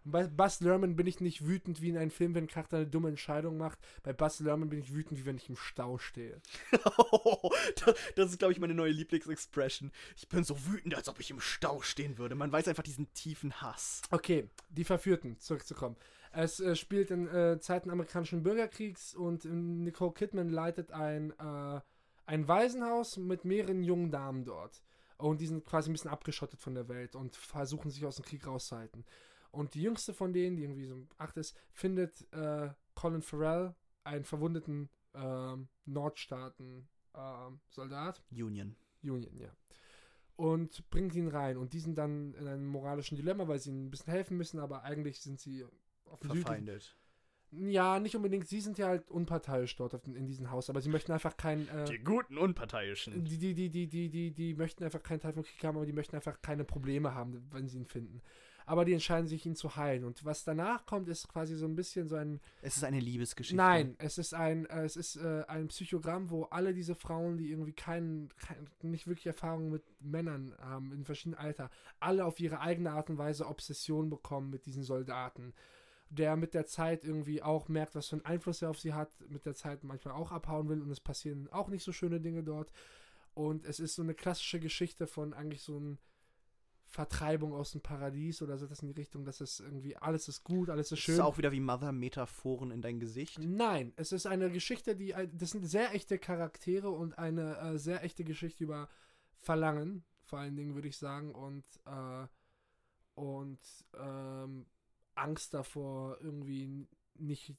Und bei Buzz Lerman bin ich nicht wütend wie in einem Film, wenn ein Charakter eine dumme Entscheidung macht. Bei Buzz Lerman bin ich wütend, wie wenn ich im Stau stehe. *laughs* das ist, glaube ich, meine neue Lieblingsexpression. Ich bin so wütend, als ob ich im Stau stehen würde. Man weiß einfach diesen tiefen Hass. Okay, die Verführten, zurückzukommen. Es äh, spielt in äh, Zeiten amerikanischen Bürgerkriegs und äh, Nicole Kidman leitet ein, äh, ein Waisenhaus mit mehreren jungen Damen dort. Und die sind quasi ein bisschen abgeschottet von der Welt und versuchen sich aus dem Krieg rauszuhalten. Und die jüngste von denen, die irgendwie so acht ist, findet äh, Colin Farrell, einen verwundeten ähm, Nordstaaten-Soldat. Union. Union, ja. Und bringt ihn rein. Und die sind dann in einem moralischen Dilemma, weil sie ihnen ein bisschen helfen müssen, aber eigentlich sind sie auf. Verfeindet. Ja, nicht unbedingt. Sie sind ja halt unparteiisch dort den, in diesem Haus, aber sie möchten einfach kein. Äh, Die guten Unparteiischen. die, die, die, die, die, die, die möchten einfach keinen Teil vom Krieg haben, aber die möchten einfach keine Probleme haben, wenn sie ihn finden. Aber die entscheiden sich, ihn zu heilen. Und was danach kommt, ist quasi so ein bisschen so ein. Es ist eine Liebesgeschichte. Nein, es ist ein, äh, es ist äh, ein Psychogramm, wo alle diese Frauen, die irgendwie keinen, kein, nicht wirklich Erfahrung mit Männern haben, in verschiedenen Alter, alle auf ihre eigene Art und Weise Obsession bekommen mit diesen Soldaten. Der mit der Zeit irgendwie auch merkt, was für einen Einfluss er auf sie hat, mit der Zeit manchmal auch abhauen will und es passieren auch nicht so schöne Dinge dort. Und es ist so eine klassische Geschichte von eigentlich so einer Vertreibung aus dem Paradies oder so das in die Richtung, dass es irgendwie alles ist gut, alles ist schön. ist auch wieder wie Mother Metaphoren in dein Gesicht. Nein, es ist eine Geschichte, die das sind sehr echte Charaktere und eine äh, sehr echte Geschichte über Verlangen, vor allen Dingen würde ich sagen und äh, und ähm, Angst davor irgendwie nicht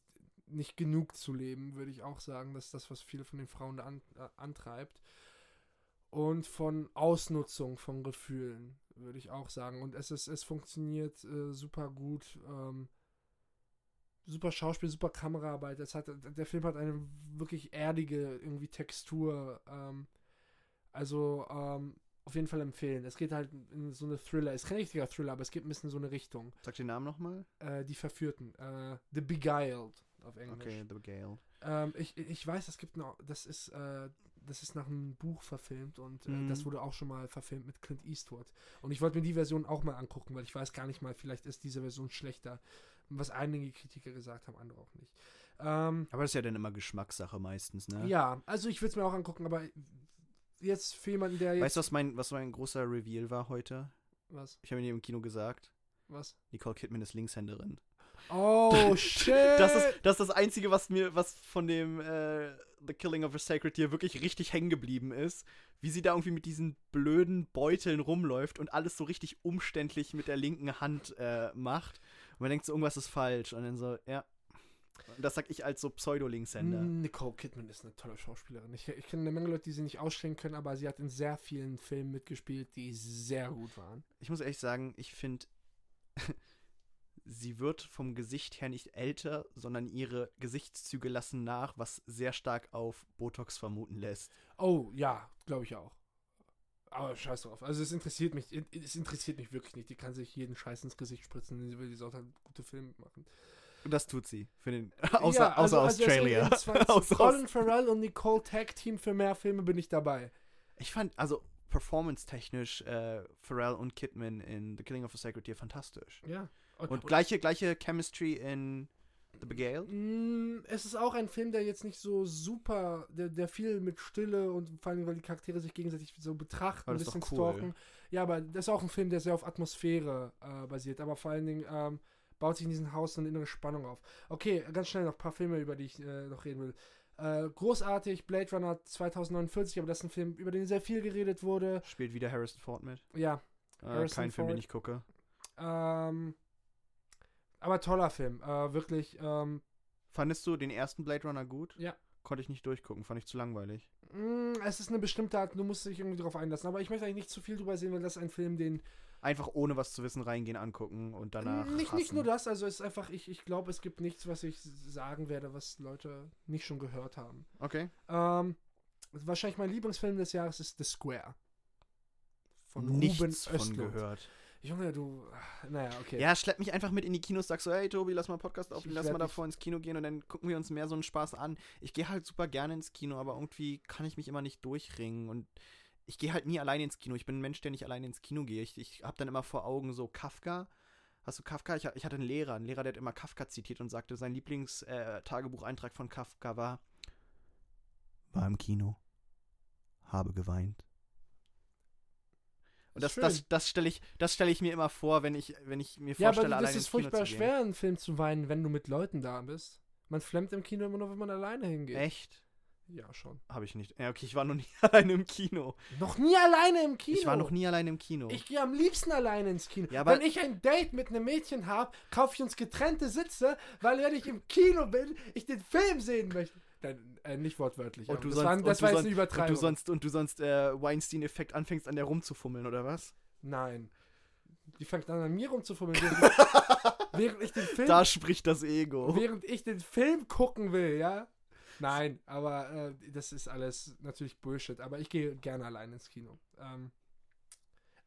nicht genug zu leben, würde ich auch sagen, dass das was viele von den Frauen da an, äh, antreibt und von Ausnutzung von Gefühlen würde ich auch sagen und es ist es funktioniert äh, super gut. Ähm, super Schauspiel, super Kameraarbeit. Es hat, der Film hat eine wirklich erdige irgendwie Textur. Ähm, also ähm, auf jeden Fall empfehlen. Es geht halt in so eine Thriller. Es ist kein richtiger Thriller, aber es geht ein bisschen in so eine Richtung. Sag den Namen nochmal. Äh, die Verführten. Äh, The Beguiled auf Englisch. Okay, The Gale. Ähm, ich, ich weiß, es gibt noch, das ist, äh, das ist nach einem Buch verfilmt und äh, Mhm. das wurde auch schon mal verfilmt mit Clint Eastwood. Und ich wollte mir die Version auch mal angucken, weil ich weiß gar nicht mal, vielleicht ist diese Version schlechter. Was einige Kritiker gesagt haben, andere auch nicht. Ähm, Aber das ist ja dann immer Geschmackssache meistens, ne? ja, also ich würde es mir auch angucken, aber jetzt für jemanden, der jetzt. Weißt du, was mein, was mein großer Reveal war heute? was? Ich habe mir im Kino gesagt, Was? Nicole Kidman ist Linkshänderin. Oh, shit! *laughs* Das ist, das ist das Einzige, was mir, was von dem äh, The Killing of a Sacred Deer wirklich richtig hängen geblieben ist. Wie sie da irgendwie mit diesen blöden Beuteln rumläuft und alles so richtig umständlich mit der linken Hand äh, macht. Und man denkt so, irgendwas ist falsch. Und dann so, ja, Und das sag ich als so Pseudo-Linkshänder. Nicole Kidman ist eine tolle Schauspielerin. Ich, ich kenne eine Menge Leute, die sie nicht ausstehen können, aber sie hat in sehr vielen Filmen mitgespielt, die sehr gut waren. Ich muss ehrlich sagen, ich finde, sie wird vom Gesicht her nicht älter, sondern ihre Gesichtszüge lassen nach, was sehr stark auf Botox vermuten lässt. Oh, ja, glaube ich auch. Aber scheiß drauf. Also es interessiert mich, es interessiert mich wirklich nicht. Die kann sich jeden Scheiß ins Gesicht spritzen, die will die sollte halt gute Filme machen. Und das tut sie. Für den, *laughs* außer Ja, also- außer also Australia. deswegen in 20 Außer Colin Farrell und Nicole Tag Team für mehr Filme bin ich dabei. Ich fand, also performance-technisch, äh, Pharrell und Kidman in The Killing of a Sacred Deer fantastisch. Ja. Und gleiche, gleiche Chemistry in The Beguiled. Mm, Es ist auch ein Film, der jetzt nicht so super, der, der viel mit Stille und vor allem, weil die Charaktere sich gegenseitig so betrachten, ein bisschen cool. stalken. Ja, aber das ist auch ein Film, der sehr auf Atmosphäre äh, basiert, aber vor allen Dingen ähm, baut sich in diesem Haus eine innere Spannung auf. Okay, ganz schnell noch ein paar Filme, über die ich äh, noch reden will. Äh, großartig, Blade Runner 2049, aber das ist ein Film, über den sehr viel geredet wurde. Spielt wieder Harrison Ford mit. Ja, Äh, kein Film, den Ford. ich gucke. ähm, aber toller Film, äh, wirklich. Ähm, Fandest du den ersten Blade Runner gut? Ja. Konnte ich nicht durchgucken, fand ich zu langweilig. Mm, Es ist eine bestimmte Art, du musst dich irgendwie drauf einlassen. Aber ich möchte eigentlich nicht zu viel drüber sehen, weil das ist ein Film, den. Einfach ohne was zu wissen reingehen, angucken und danach. nicht, nicht nur das, also es ist einfach, ich, ich glaube, es gibt nichts, was ich sagen werde, was Leute nicht schon gehört haben. Okay. Ähm, wahrscheinlich mein Lieblingsfilm des Jahres ist The Square. Von Nichts Ruben von Östlund. gehört. Junge, du. Naja, okay. Ja, schlepp mich einfach mit in die Kinos, sag so, hey Tobi, lass mal einen Podcast aufnehmen, lass mal davor ins Kino gehen und dann gucken wir uns mehr so einen Spaß an. Ich gehe halt super gerne ins Kino, aber irgendwie kann ich mich immer nicht durchringen und ich gehe halt nie alleine ins Kino. Ich bin ein Mensch, der nicht alleine ins Kino geht. Ich, ich habe dann immer vor Augen so Kafka. Hast du Kafka? Ich, ich hatte einen Lehrer, einen Lehrer, der hat immer Kafka zitiert und sagte, sein Lieblings-Tagebucheintrag von Kafka war, war im Kino, habe geweint. Und das, Schön. das, das stelle ich, das stell ich mir immer vor, wenn ich, wenn ich mir ja, aber vorstelle, das alleine ist ins Kino furchtbar zu gehen. schwer, einen Film zu weinen, wenn du mit Leuten da bist. Man flemmt im Kino immer nur, wenn man alleine hingeht. Echt? Ja, schon. Habe ich nicht. Ja, okay, ich war noch *laughs* nie alleine im Kino. Noch nie alleine im Kino. Ich war noch nie alleine im Kino. Ich gehe am liebsten alleine ins Kino. Ja, aber- wenn ich ein Date mit einem Mädchen habe, kaufe ich uns getrennte Sitze, weil wenn ich im Kino bin, ich den Film sehen möchte. Nein, äh, nicht wortwörtlich. und du das sonst, war, und das war jetzt eine und Übertreibung. du sonst, und du sonst äh, Weinstein-Effekt anfängst, an der rumzufummeln, oder was? Nein. Die fängt an, an mir rumzufummeln, während *laughs* ich, während ich den Film Da spricht das Ego. während ich den Film gucken will, ja? Nein, aber äh, das ist alles natürlich Bullshit. Aber ich gehe gerne allein ins Kino. Ähm,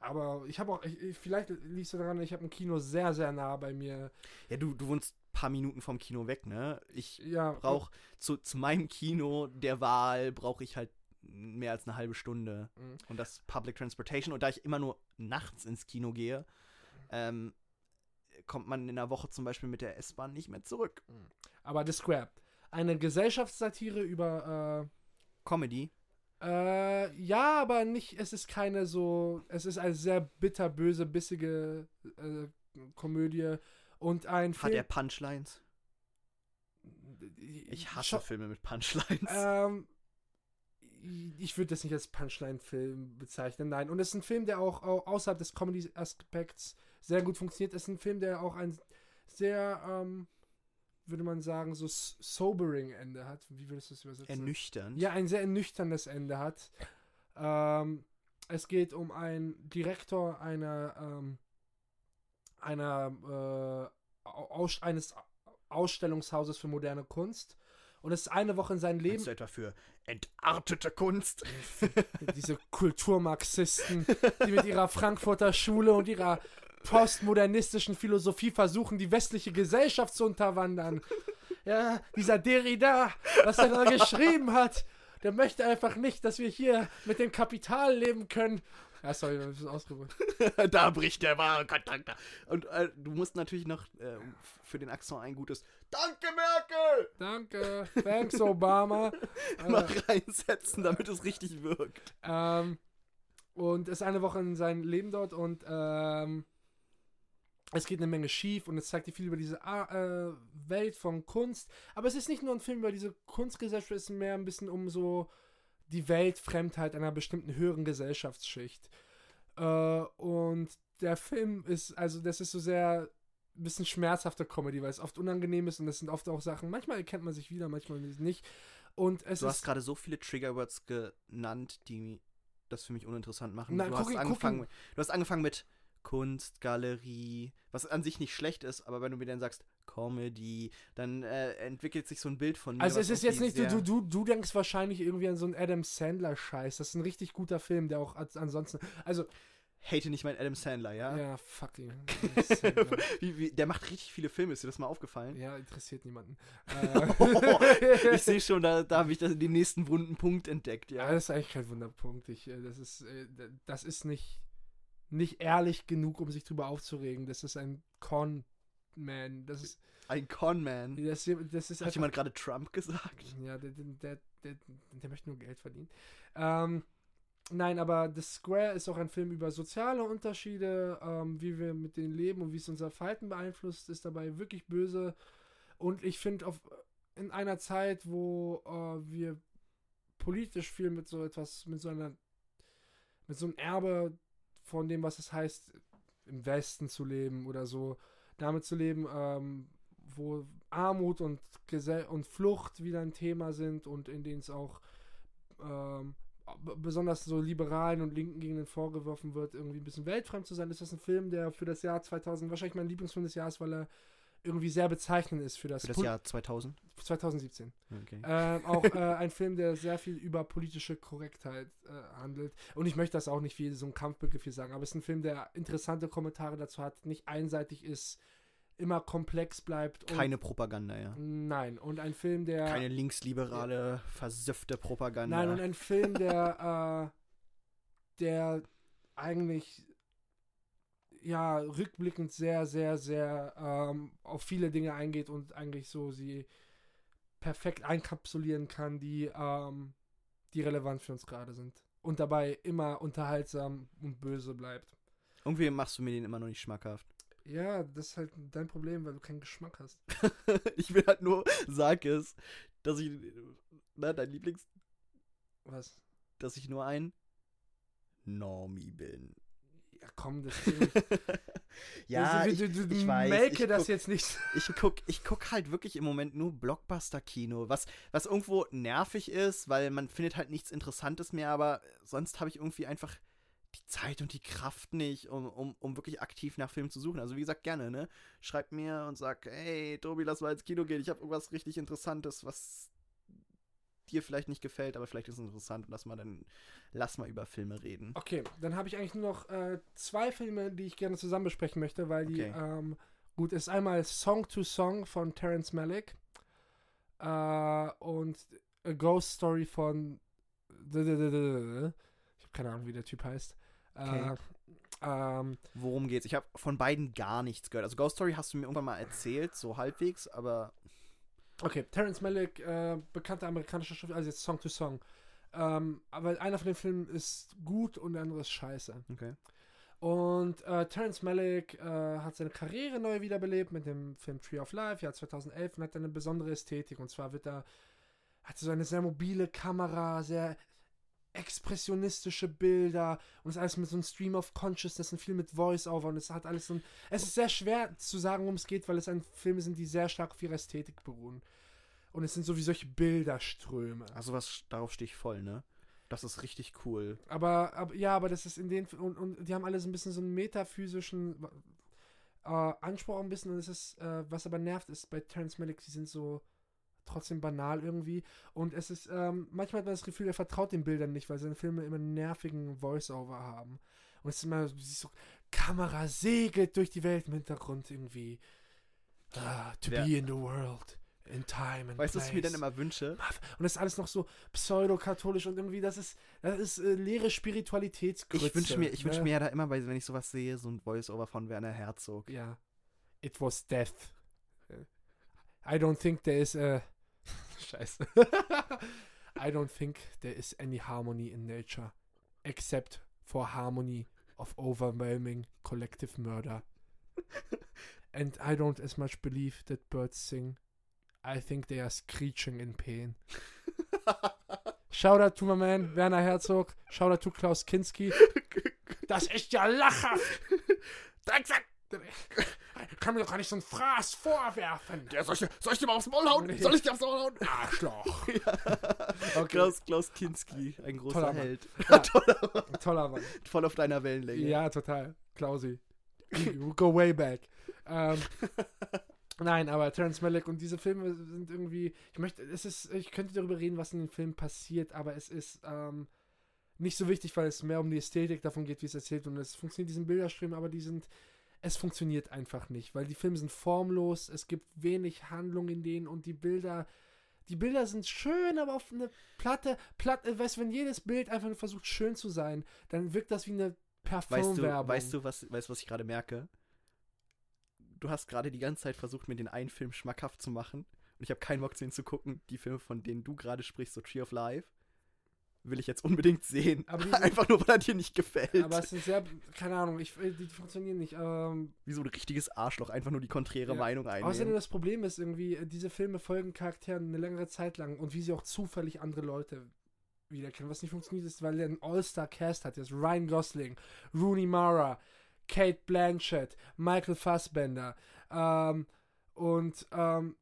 aber ich habe auch, ich, ich- vielleicht liegst du daran, ich habe ein Kino sehr, sehr nah bei mir. Ja, du, du wohnst paar Minuten vom Kino weg, ne? Ich Ja, brauche zu, zu meinem Kino der Wahl brauche ich halt mehr als eine halbe Stunde. Mhm. Und das Public Transportation. Und da ich immer nur nachts ins Kino gehe, ähm, kommt man in der Woche zum Beispiel mit der S-Bahn nicht mehr zurück. Aber The Square. Eine Gesellschaftssatire über, Comedy. äh, äh, ja, aber nicht, es ist keine so, es ist eine sehr bitterböse, bissige äh, Komödie und ein Hat er. Punchlines? Ich hasse Filme mit Punchlines. Ähm, ich würde das nicht als Punchline-Film bezeichnen, nein. Und es ist ein Film, der auch au- außerhalb des Comedy-Aspekts sehr gut funktioniert. Es ist ein Film, der auch ein sehr, ähm, würde man sagen, so sobering Ende hat. Wie würdest du das übersetzen? Ernüchternd. Ja, ein sehr ernüchterndes Ende hat. Ähm, es geht um einen Direktor einer, ähm, einer, äh, aus, eines Ausstellungshauses für moderne Kunst. Und es ist eine Woche in seinem Leben. Du etwa für entartete Kunst? *laughs* Diese Kulturmarxisten, die mit ihrer Frankfurter Schule und ihrer postmodernistischen Philosophie versuchen, die westliche Gesellschaft zu unterwandern. Ja, dieser Derrida, was er da geschrieben hat, der möchte einfach nicht, dass wir hier mit dem Kapital leben können. Ja, *laughs* sorry, ein bisschen ausgedrückt. *laughs* da bricht der wahre Kontakt. Und äh, du musst natürlich noch äh, für den Akzent ein gutes Danke, Merkel! Danke, *laughs* thanks, Obama. mal reinsetzen, damit es richtig wirkt. Ähm, und ist eine Woche in seinem Leben dort und ähm, es geht eine Menge schief und es zeigt dir viel über diese ah, äh, Welt von Kunst. Aber es ist nicht nur ein Film über diese Kunstgesellschaft, es ist mehr ein bisschen um so die Weltfremdheit einer bestimmten höheren Gesellschaftsschicht. Äh, und der Film ist, also das ist so sehr ein bisschen schmerzhafte Comedy, weil es oft unangenehm ist und es sind oft auch Sachen, manchmal erkennt man sich wieder, manchmal nicht. Und es Du hast gerade so viele Triggerwords genannt, die das für mich uninteressant machen. Na, du, guck hast guck angefangen, ihn. du hast angefangen mit Kunst, Galerie, was an sich nicht schlecht ist, aber wenn du mir dann sagst Comedy, dann äh, entwickelt sich so ein Bild von mir. Also es ist jetzt nicht, du, du, du, du denkst wahrscheinlich irgendwie an so einen Adam Sandler-Scheiß. Das ist ein richtig guter Film, der auch ansonsten. Also, Hate nicht meinen Adam Sandler, ja? ja, fuck *laughs* Sandler. wie, wie, der macht richtig viele Filme, ist dir das mal aufgefallen? ja, interessiert niemanden. *laughs* ich Äh, sehe schon, da, da habe ich das, den nächsten wunden Punkt entdeckt, ja, ja. das ist eigentlich kein Wunderpunkt. Ich, äh, das ist, äh, das ist nicht, nicht ehrlich genug, um sich drüber aufzuregen. Das ist ein Con-Man. Das ist, Ein Conman. das, das ist Hat einfach- jemand gerade Trump gesagt? Ja, der, der, der, der, möchte nur Geld verdienen. Ähm, nein, aber The Square ist auch ein Film über soziale Unterschiede, ähm, wie wir mit denen leben und wie es unser Verhalten beeinflusst, ist dabei wirklich böse. Und ich finde, in einer Zeit, wo äh, wir politisch viel mit so etwas, mit so einer, mit so einem Erbe von dem, was es heißt, im Westen zu leben oder so, damit zu leben, ähm, wo Armut und, und Flucht wieder ein Thema sind und in denen es auch ähm, besonders so Liberalen und Linken Gegenden vorgeworfen wird, irgendwie ein bisschen weltfremd zu sein. Ist das ein Film, der für das Jahr 2000 wahrscheinlich mein Lieblingsfilm des Jahres, weil er irgendwie sehr bezeichnend ist für das, Für das Pol- Jahr 2000? 2017. Okay. Ähm, auch *laughs* äh, ein Film, der sehr viel über politische Korrektheit äh, handelt. Und ich möchte das auch nicht wie so ein Kampfbegriff hier sagen, aber es ist ein Film, der interessante Kommentare dazu hat, nicht einseitig ist, immer komplex bleibt. Und, Keine Propaganda, ja. Nein, und ein Film, der. Keine linksliberale, versiffte Propaganda. Nein, und ein Film, der, äh, der eigentlich ja rückblickend sehr, sehr, sehr ähm, auf viele Dinge eingeht und eigentlich so sie perfekt einkapsulieren kann, die, ähm, die relevant für uns gerade sind. Und dabei immer unterhaltsam und böse bleibt. Irgendwie machst du mir den immer noch nicht schmackhaft. Ja, das ist halt dein Problem, weil du keinen Geschmack hast. *laughs* ich will halt nur, sag es, dass ich, na, dein Lieblings, Was? dass ich nur ein Normie bin. Ja, komm, das ist *laughs* ja, du, ich, du, du, ich weiß, melke ich das guck- jetzt nicht. *laughs* ich guck, ich guck halt wirklich im Moment nur Blockbuster-Kino, was, was irgendwo nervig ist, weil man findet halt nichts Interessantes mehr, aber sonst habe ich irgendwie einfach die Zeit und die Kraft nicht, um, um, um wirklich aktiv nach Filmen zu suchen. Also wie gesagt, gerne, ne? Schreibt mir und sagt, hey, Tobi, lass mal ins Kino gehen, ich habe irgendwas richtig Interessantes, was dir vielleicht nicht gefällt, aber vielleicht ist es interessant und lass mal dann, lass mal über Filme reden. Okay, dann habe ich eigentlich nur noch äh, zwei Filme, die ich gerne zusammen besprechen möchte, weil die, Okay. ähm, gut, ist einmal Song to Song von Terence Malick äh, und A Ghost Story von ich habe keine Ahnung, wie der Typ heißt. Okay. Äh, ähm, Worum geht's? Ich habe von beiden gar nichts gehört. Also Ghost Story hast du mir irgendwann mal erzählt, so halbwegs, aber okay, Terence Malick, äh, bekannter amerikanischer Schriftsteller, also jetzt Song to Song. Ähm, aber einer von den Filmen ist gut und der andere ist scheiße. okay. Und äh, Terence Malick äh, hat seine Karriere neu wiederbelebt mit dem Film Tree of Life, Jahr 2011, und hat eine besondere Ästhetik. Und zwar wird er, hat so eine sehr mobile Kamera, sehr expressionistische Bilder und ist alles mit so einem Stream of Consciousness und viel mit Voice-Over und es hat alles so ein, es ist sehr schwer zu sagen, worum es geht, weil es ein Filme sind, die sehr stark auf ihrer Ästhetik beruhen. Und es sind so wie solche Bilderströme. Also was, darauf stehe ich voll, ne? Das ist richtig cool. Aber, aber ja, aber das ist in den und, und die haben alle so ein bisschen so einen metaphysischen äh, Anspruch ein bisschen und es ist, äh, was aber nervt, ist bei Terrence Malick, die sind so trotzdem banal irgendwie und es ist, ähm, manchmal hat man das Gefühl, er vertraut den Bildern nicht, weil seine Filme immer einen nervigen Voice-Over haben. Und es ist immer so, Kamera segelt durch die Welt im Hintergrund irgendwie. Ah, to Wer- be in the world, in time and Weißt du, was ich mir dann immer wünsche? Und das ist alles noch so pseudo-katholisch und irgendwie, das ist, das ist äh, leere Spiritualitätsgrütze. Ich wünsche mir, ich wünsche ne? mir ja da immer, bei, wenn ich sowas sehe, so ein Voice-Over von Werner Herzog. Ja. It was death. I don't think there is a. Scheiße. *laughs* I don't think there is any harmony in nature. Except for harmony of overwhelming collective murder. *laughs* And I don't as much believe that birds sing. I think they are screeching in pain. *laughs* Shoutout to my man Werner Herzog. Shoutout to Klaus Kinski. Das ist ja lachhaft. Drecksack. Kann mir doch gar nicht so ein Fraß vorwerfen. Ja, soll ich, soll ich dir mal aufs Maul hauen? Soll ich dir aufs Maul hauen? Arschloch. *laughs* Okay. Klaus, Klaus Kinski, ein großer Toller Mann. Held. Ja. *laughs* Toller, Toller Mann. voll auf deiner Wellenlänge. Ja, total. Klausi. We Go way back. Ähm, *laughs* nein, aber Terrence Malick und diese Filme sind irgendwie. Ich möchte, es ist, ich könnte darüber reden, was in den Filmen passiert, aber es ist ähm, nicht so wichtig, weil es mehr um die Ästhetik davon geht, wie es erzählt und es funktioniert diesen Bilderstream, aber die sind. Es funktioniert einfach nicht, weil die Filme sind formlos, es gibt wenig Handlung in denen und die Bilder. Die Bilder sind schön, aber auf eine Platte, Platte, weißt du, wenn jedes Bild einfach nur versucht schön zu sein, dann wirkt das wie eine Weißt du, weißt du, was, weißt, du, was ich gerade merke? Du hast gerade die ganze Zeit versucht, mir den einen Film schmackhaft zu machen. Und ich habe keinen Bock, den zu gucken. Die Filme, von denen du gerade sprichst, so Tree of Life, will ich jetzt unbedingt sehen. Aber die- *laughs* Einfach nur, weil er dir nicht gefällt. Aber es ist sehr, keine Ahnung, ich, die funktionieren nicht. Ähm, Wie so ein richtiges Arschloch, einfach nur die konträre Ja. Meinung außerdem einnehmen. das Problem ist irgendwie, äh, diese Filme folgen Charakteren eine längere Zeit lang und wie sie auch zufällig andere Leute wiederkennen. Was nicht funktioniert ist, weil er einen All-Star-Cast hat. Jetzt Ryan Gosling, Rooney Mara, Kate Blanchett, Michael Fassbender. Ähm, und ähm,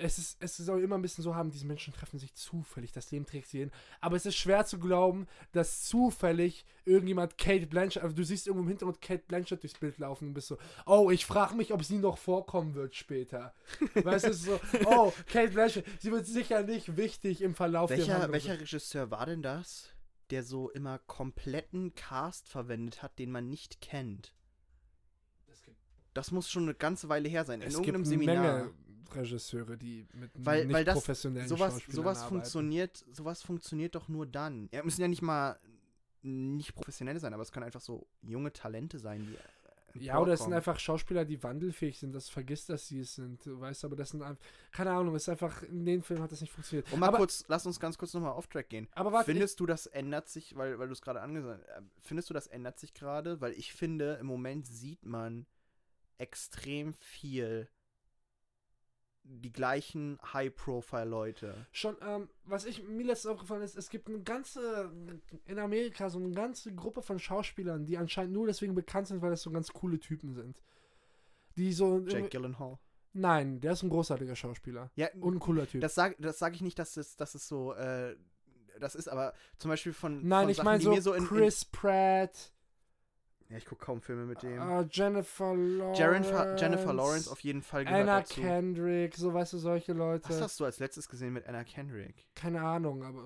es, ist, es soll immer ein bisschen so haben, diese Menschen treffen sich zufällig, das Leben trägt sie hin. Aber es ist schwer zu glauben, dass zufällig irgendjemand Kate Blanchett, also du siehst irgendwo im Hintergrund Kate Blanchett durchs Bild laufen und bist so, oh, ich frage mich, ob sie noch vorkommen wird später. weißt du, es ist so, oh, Kate Blanchett, sie wird sicher nicht wichtig im Verlauf der welcher, Handlung welcher. Regisseur war denn das, der so immer kompletten Cast verwendet hat, den man nicht kennt? Das muss schon eine ganze Weile her sein. In es irgendeinem eine Seminar. Menge Regisseure, die mit Weil- nicht weil das- professionellen sowas, Schauspielern sowas arbeiten. funktioniert, sowas funktioniert doch nur dann. Ja, müssen ja nicht mal nicht professionelle sein, aber es können einfach so junge Talente sein, die äh, Ja, oder es sind einfach Schauspieler, die wandelfähig sind. Das vergisst, dass sie es sind. Du weißt, aber das sind einfach. Keine Ahnung, es ist einfach. In den Filmen hat das nicht funktioniert. Und mal aber, kurz, lass uns ganz kurz nochmal off-track gehen. aber warte, ich, Findest du, das ändert sich, weil, weil du es gerade angesagt hast, findest du, das ändert sich gerade? Weil ich finde, im Moment sieht man extrem viel die gleichen High-Profile-Leute. schon, ähm, was ich mir letztens aufgefallen ist, es gibt eine ganze, in Amerika so eine ganze Gruppe von Schauspielern, die anscheinend nur deswegen bekannt sind, weil das so ganz coole Typen sind. Die so. Jake Gyllenhaal. Nein, der ist ein großartiger Schauspieler. Ja, Und ein cooler Typ. das sage das sag ich nicht, dass es, dass es so, äh, das ist aber zum Beispiel von. Nein, von ich meine so, so in, Chris Pratt, in Ja, ich gucke kaum Filme mit dem. äh, Jennifer Lawrence. Jennifer, Jennifer Lawrence auf jeden Fall gehört Anna dazu. Kendrick, so weißt du, solche Leute. Was hast du als letztes gesehen mit Anna Kendrick? Keine Ahnung, aber.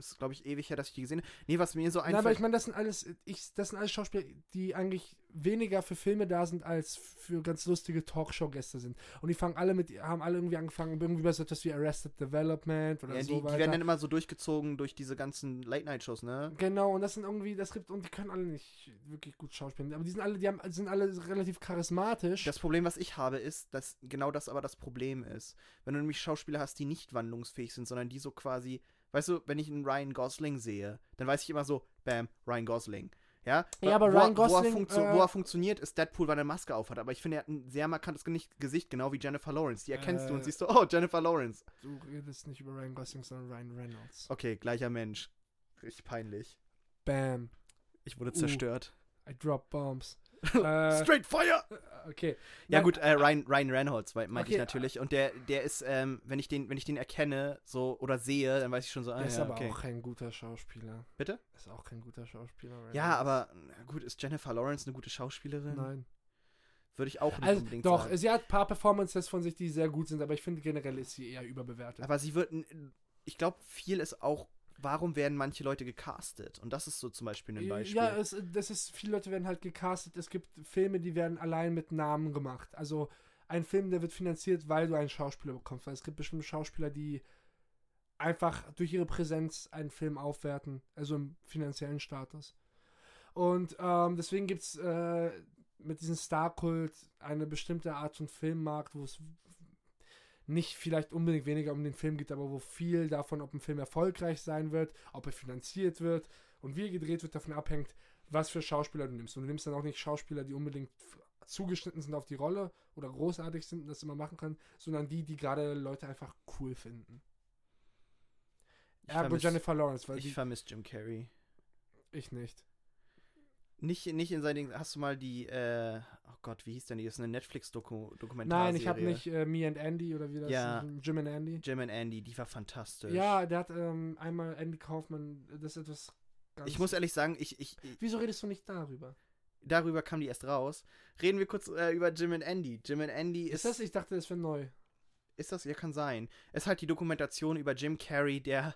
Das ist, glaube ich, ewig her, dass ich die gesehen habe. Nee, was mir so Nein, aber einfällt. ich meine, das sind alles, ich, das sind alles Schauspieler, die eigentlich weniger für Filme da sind, als für ganz lustige Talkshow-Gäste sind. Und die fangen alle mit, haben alle irgendwie angefangen, irgendwie bei so etwas wie Arrested Development oder ja, so die, die weiter. werden dann immer so durchgezogen durch diese ganzen Late-Night-Shows, ne? Genau, und das sind irgendwie, das gibt, und die können alle nicht wirklich gut schauspielen. Aber die sind alle, die haben, sind alle relativ charismatisch. Das Problem, was ich habe, ist, dass genau das aber das Problem ist. Wenn du nämlich Schauspieler hast, die nicht wandlungsfähig sind, sondern die so quasi, weißt du, wenn ich einen Ryan Gosling sehe, dann weiß ich immer so, bam, Ryan Gosling. Ja, Ja, aber wo, Ryan wo, er Gosling, funktio äh, wo er funktioniert, ist Deadpool, weil er eine Maske aufhat. Aber ich finde, er hat ein sehr markantes Gesicht, genau wie Jennifer Lawrence. Die erkennst du und Äh. siehst so, oh, Jennifer Lawrence. du redest nicht über Ryan Gosling, sondern Ryan Reynolds. Okay, gleicher Mensch. Richtig peinlich. Bam. Ich wurde Uh. zerstört. I drop bombs. *laughs* äh, Straight Fire! okay. Ja Nein, gut, äh, Ryan, Ryan Reynolds meinte Okay, ich natürlich. Und der, der ist, ähm, wenn ich den, wenn ich den erkenne, so oder sehe, dann weiß ich schon so, ah, Der ist ja, aber okay. auch kein guter Schauspieler. Bitte? Ist auch kein guter Schauspieler. Ryan Ja, aber gut, ist Jennifer Lawrence eine gute Schauspielerin? Nein. Würde ich auch nicht Also, unbedingt doch, sagen. sie hat ein paar Performances von sich, die sehr gut sind, aber ich finde generell ist sie eher überbewertet. Aber sie wird, ich glaube, viel ist auch, warum werden manche Leute gecastet? Und das ist so zum Beispiel ein Beispiel. Ja, es, das ist, viele Leute werden halt gecastet. Es gibt Filme, die werden allein mit Namen gemacht. Also ein Film, der wird finanziert, weil du einen Schauspieler bekommst. Weil es gibt bestimmte Schauspieler, die einfach durch ihre Präsenz einen Film aufwerten, also im finanziellen Status. Und ähm, deswegen gibt es äh, mit diesem Starkult eine bestimmte Art von Filmmarkt, wo es nicht vielleicht unbedingt weniger um den Film geht, aber wo viel davon, ob ein Film erfolgreich sein wird, ob er finanziert wird und wie er gedreht wird, davon abhängt, was für Schauspieler du nimmst. Und du nimmst dann auch nicht Schauspieler, die unbedingt zugeschnitten sind auf die Rolle oder großartig sind und das immer machen können, sondern die, die gerade Leute einfach cool finden. ich Ergo vermiss, Jennifer Lawrence, weil ich vermisse Jim Carrey. ich nicht. Nicht, nicht in seinen. Hast du mal die. Äh, oh Gott, wie hieß denn die? Das ist eine Netflix-Dokumentarserie. Nein, ich habe nicht äh, Me and Andy oder wie das Ja. ist. Jim and Andy. Jim and Andy, die war fantastisch. Ja, der hat ähm, einmal Andy Kaufman, das ist etwas ganz. Ich muss ehrlich sagen, ich, ich, ich, Wieso redest du nicht darüber? darüber kam die erst raus. Reden wir kurz äh, über Jim and Andy. Jim and Andy Ist ist. das? Ich dachte, das wäre neu. Ist das? Ja, kann sein. Es ist halt die Dokumentation über Jim Carrey, der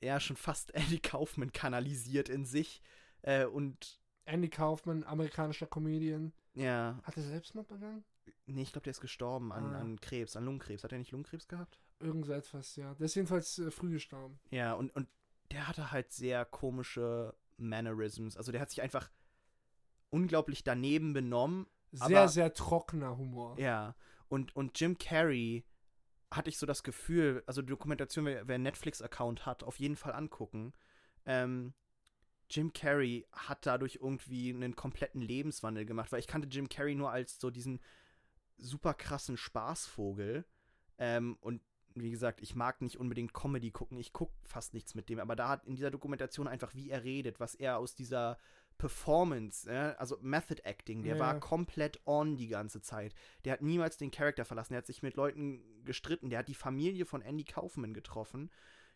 ja schon fast *laughs* Andy Kaufman kanalisiert in sich. Äh, und Andy Kaufman, amerikanischer Comedian. ja, Hat er Selbstmord begangen? nee, ich glaube, der ist gestorben an, Ah. an Krebs, an Lungenkrebs. Hat er nicht Lungenkrebs gehabt? Irgend so etwas, ja. Der ist jedenfalls äh, früh gestorben. Ja, und, und der hatte halt sehr komische Mannerisms. Also der hat sich einfach unglaublich daneben benommen. Sehr, Aber- sehr trockener Humor. Ja. Und, und Jim Carrey hatte ich so das Gefühl, also die Dokumentation, wer, wer einen Netflix-Account hat, auf jeden Fall angucken. Ähm, Jim Carrey hat dadurch irgendwie einen kompletten Lebenswandel gemacht, weil ich kannte Jim Carrey nur als so diesen super krassen Spaßvogel. Ähm, und wie gesagt, ich mag nicht unbedingt Comedy gucken, ich gucke fast nichts mit dem, aber da hat in dieser Dokumentation einfach, wie er redet, was er aus dieser Performance, äh, also Method Acting, der Ja, war komplett on die ganze Zeit. Der hat niemals den Charakter verlassen, der hat sich mit Leuten gestritten, der hat die Familie von Andy Kaufman getroffen,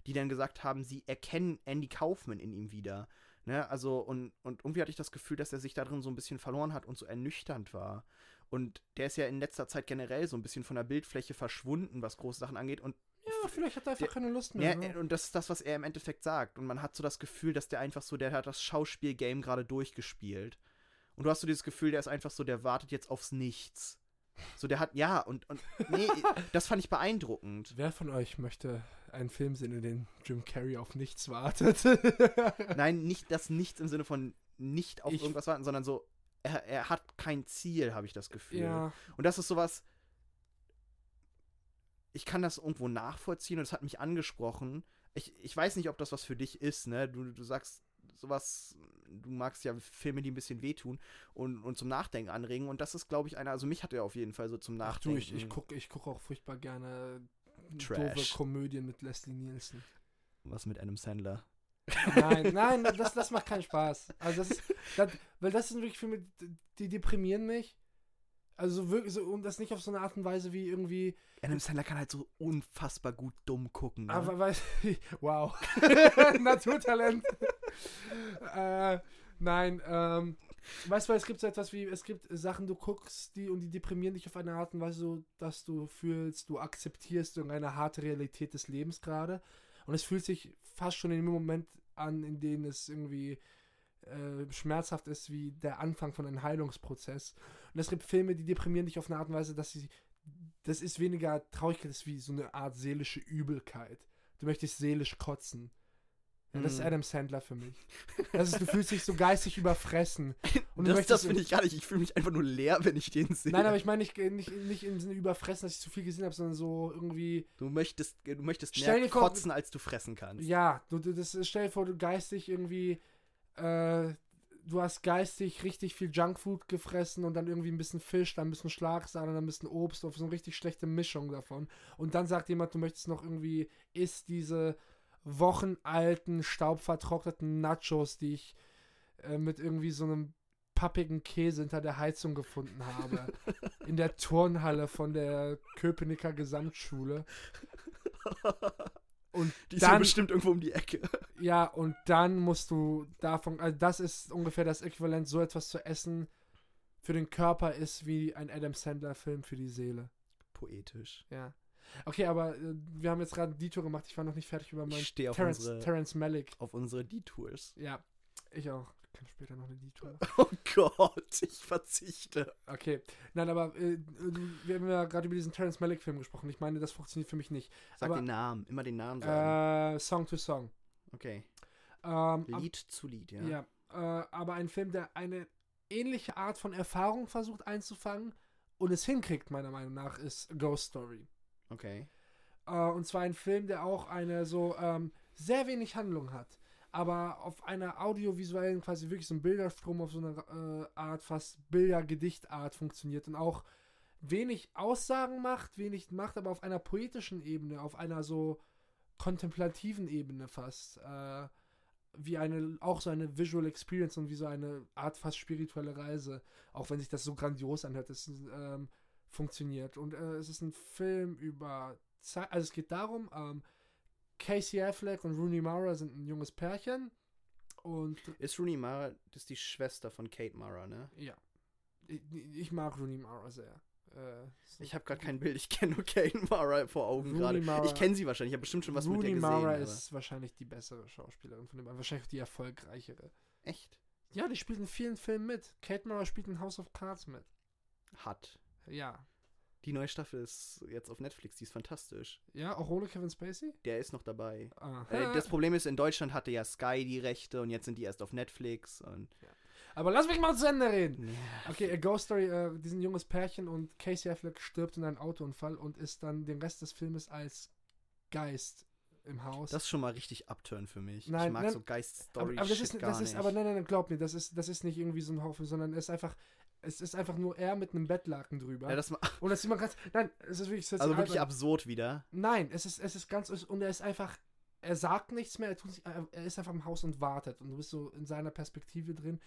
die dann gesagt haben, sie erkennen Andy Kaufman in ihm wieder. Ne, also, und, und irgendwie hatte ich das Gefühl, dass er sich da drin so ein bisschen verloren hat und so ernüchternd war. Und der ist ja in letzter Zeit generell so ein bisschen von der Bildfläche verschwunden, was große Sachen angeht. Und Ja, vielleicht hat er einfach Der- keine Lust mehr. ne? und das ist das, was er im Endeffekt sagt. Und man hat so das Gefühl, dass der einfach so, der hat das Schauspiel-Game gerade durchgespielt. Und du hast so dieses Gefühl, der ist einfach so, der wartet jetzt aufs Nichts. So, der hat, ja, und, und nee, *laughs* das fand ich beeindruckend. Wer von euch möchte einen Film sehen, in dem Jim Carrey auf nichts wartet? *laughs* Nein, nicht das Nichts im Sinne von nicht auf Ich- irgendwas warten, sondern so, er, er hat kein Ziel, habe ich das Gefühl. ja, Und das ist sowas, ich kann das irgendwo nachvollziehen und es hat mich angesprochen. Ich, ich weiß nicht, ob das was für dich ist, ne? Du, du sagst sowas, du magst ja Filme, die ein bisschen wehtun und, und zum Nachdenken anregen. Und das ist, glaube ich, einer, also mich hat er auf jeden Fall so zum Ach Nachdenken. du, ich, ich gucke ich guck auch furchtbar gerne Trash. doofe Komödien mit Leslie Nielsen. Was mit Adam Sandler? Nein, nein, das, das macht keinen Spaß. Also das ist, das, weil das sind wirklich Filme, die deprimieren mich. Also wirklich so, und das nicht auf so eine Art und Weise wie irgendwie, Adam Sandler kann halt so unfassbar gut dumm gucken. Ne? aber weiß *laughs* wow, *laughs* Naturtalent. äh, nein, ähm, weißt du, es gibt so etwas wie, es gibt Sachen, du guckst die und die deprimieren dich auf eine Art und Weise, so, dass du fühlst, du akzeptierst irgendeine harte Realität des Lebens gerade. Und es fühlt sich fast schon in dem Moment an, in dem es irgendwie äh, schmerzhaft ist, wie der Anfang von einem Heilungsprozess. Und es gibt Filme, die deprimieren dich auf eine Art und Weise, dass sie, das ist weniger Traurigkeit, das ist wie so eine Art seelische Übelkeit. Du möchtest seelisch kotzen. Ja, das ist Mhm. Adam Sandler für mich. Das ist, du fühlst dich so geistig überfressen. Und das das finde ich gar nicht. Ich fühle mich einfach nur leer, wenn ich den sehe. Nein, aber ich meine nicht, nicht, nicht im Sinne überfressen, dass ich zu viel gesehen habe, sondern so irgendwie, du möchtest, du möchtest mehr kotzen, als du fressen kannst. ja, du, das stell dir vor, du geistig irgendwie, äh, du hast geistig richtig viel Junkfood gefressen und dann irgendwie ein bisschen Fisch, dann ein bisschen Schlagsahne, dann ein bisschen Obst, auf so eine richtig schlechte Mischung davon. Und dann sagt jemand, du möchtest noch irgendwie, isst diese wochenalten, staubvertrockneten Nachos, die ich äh, mit irgendwie so einem pappigen Käse hinter der Heizung gefunden habe. *laughs* in der Turnhalle von der Köpenicker Gesamtschule. Und Die ist ja dann, bestimmt irgendwo um die Ecke. ja, und dann musst du davon, also das ist ungefähr das Äquivalent, so etwas zu essen für den Körper ist wie ein Adam Sandler-Film für die Seele. Poetisch. Ja. Okay, aber äh, wir haben jetzt gerade die Tour gemacht. Ich war noch nicht fertig über meinen Ich stehe auf Terrence, unsere, Terrence Malick. auf unsere Detours. Ja, ich auch. Ich kann später noch eine Detour. Oh Gott, ich verzichte. Okay. Nein, aber äh, wir haben ja gerade über diesen Terrence Malick-Film gesprochen. Ich meine, das funktioniert für mich nicht. Sag Aber- den Namen, immer den Namen sagen. Äh, Song to Song. okay. Ähm, ab- Lied zu Lied, ja. Ja, äh, aber ein Film, der eine ähnliche Art von Erfahrung versucht einzufangen und es hinkriegt, meiner Meinung nach, ist Ghost Story. Okay. Äh, und zwar ein Film, der auch eine so ähm, sehr wenig Handlung hat, aber auf einer audiovisuellen, quasi wirklich so ein Bilderstrom auf so eine äh, Art, fast Bildergedichtart funktioniert und auch wenig Aussagen macht, wenig macht, aber auf einer poetischen Ebene, auf einer so kontemplativen Ebene fast. Äh, wie eine, auch so eine Visual Experience und wie so eine Art fast spirituelle Reise, auch wenn sich das so grandios anhört, es ähm, funktioniert. Und äh, es ist ein Film über Zeit, also es geht darum, ähm, Casey Affleck und Rooney Mara sind ein junges Pärchen und Ist Rooney Mara, das ist die Schwester von Kate Mara, ne? ja, ich, ich mag Rooney Mara sehr. Äh, so- Ich habe gerade kein Bild, ich kenne nur Kate Mara vor Augen Rooney gerade. Mara- Ich kenne sie wahrscheinlich, ich habe bestimmt schon was Rooney mit der gesehen. Mara aber- ist wahrscheinlich die bessere Schauspielerin von dem, wahrscheinlich auch die erfolgreichere. Echt? Ja, die spielt in vielen Filmen mit. Kate Mara spielt in House of Cards mit. Hat. Ja. Die neue Staffel ist jetzt auf Netflix, die ist fantastisch. Ja, auch ohne Kevin Spacey? Der ist noch dabei. Aha. Äh, das Problem ist, in Deutschland hatte ja Sky die Rechte und jetzt sind die erst auf Netflix und. Aber lass mich mal zu Ende reden. Ja. Okay, A Ghost Story, äh, die sind ein junges Pärchen und Casey Affleck stirbt in einem Autounfall und ist dann den Rest des Filmes als Geist im Haus. Das ist schon mal richtig Upturn für mich. ich Nein, mag nein, so Geist-Story aber, aber das shit ist, gar das ist, nicht. aber nein, nein, nein, glaub mir, das ist, das ist nicht irgendwie so ein Haufen, sondern es ist einfach, es ist einfach nur er mit einem Bettlaken drüber. ja, das, und das sieht man ganz, nein, es ist wirklich, es ist also wirklich albern. absurd wieder. Nein, es ist, es ist ganz, und er ist einfach, er sagt nichts mehr, er, tut sich, er er ist einfach im Haus und wartet und du bist so in seiner Perspektive drin.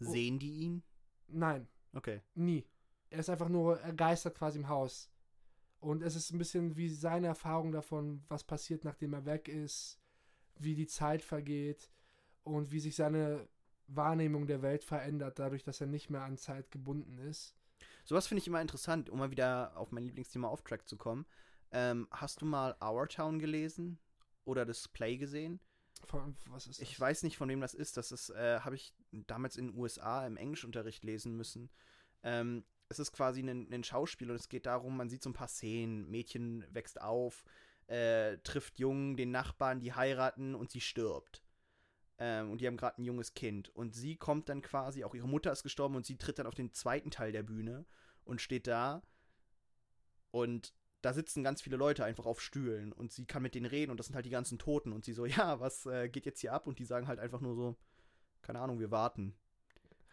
Oh. Sehen die ihn? Nein, Okay. nie. Er ist einfach nur, er geistert quasi im Haus. Und es ist ein bisschen wie seine Erfahrung davon, was passiert, nachdem er weg ist, wie die Zeit vergeht und wie sich seine Wahrnehmung der Welt verändert, dadurch, dass er nicht mehr an Zeit gebunden ist. Sowas finde ich immer interessant, um mal wieder auf mein Lieblingsthema Off-Track zu kommen. Ähm, hast du mal Our Town gelesen? Oder das Play gesehen? Von, was ist das? Ich weiß nicht, von wem das ist. Das ist, äh, habe ich damals in den USA im Englischunterricht lesen müssen. Ähm, es ist quasi ein, ein Schauspiel und es geht darum, man sieht so ein paar Szenen. Mädchen wächst auf, äh, trifft Jungen, den Nachbarn, die heiraten und sie stirbt. Ähm, und die haben gerade ein junges Kind. Und sie kommt dann quasi, auch ihre Mutter ist gestorben und sie tritt dann auf den zweiten Teil der Bühne und steht da. Und da sitzen ganz viele Leute einfach auf Stühlen und sie kann mit denen reden und das sind halt die ganzen Toten und sie so, *laughs* ja, was äh, geht jetzt hier ab? Und die sagen halt einfach nur so, keine Ahnung, wir warten.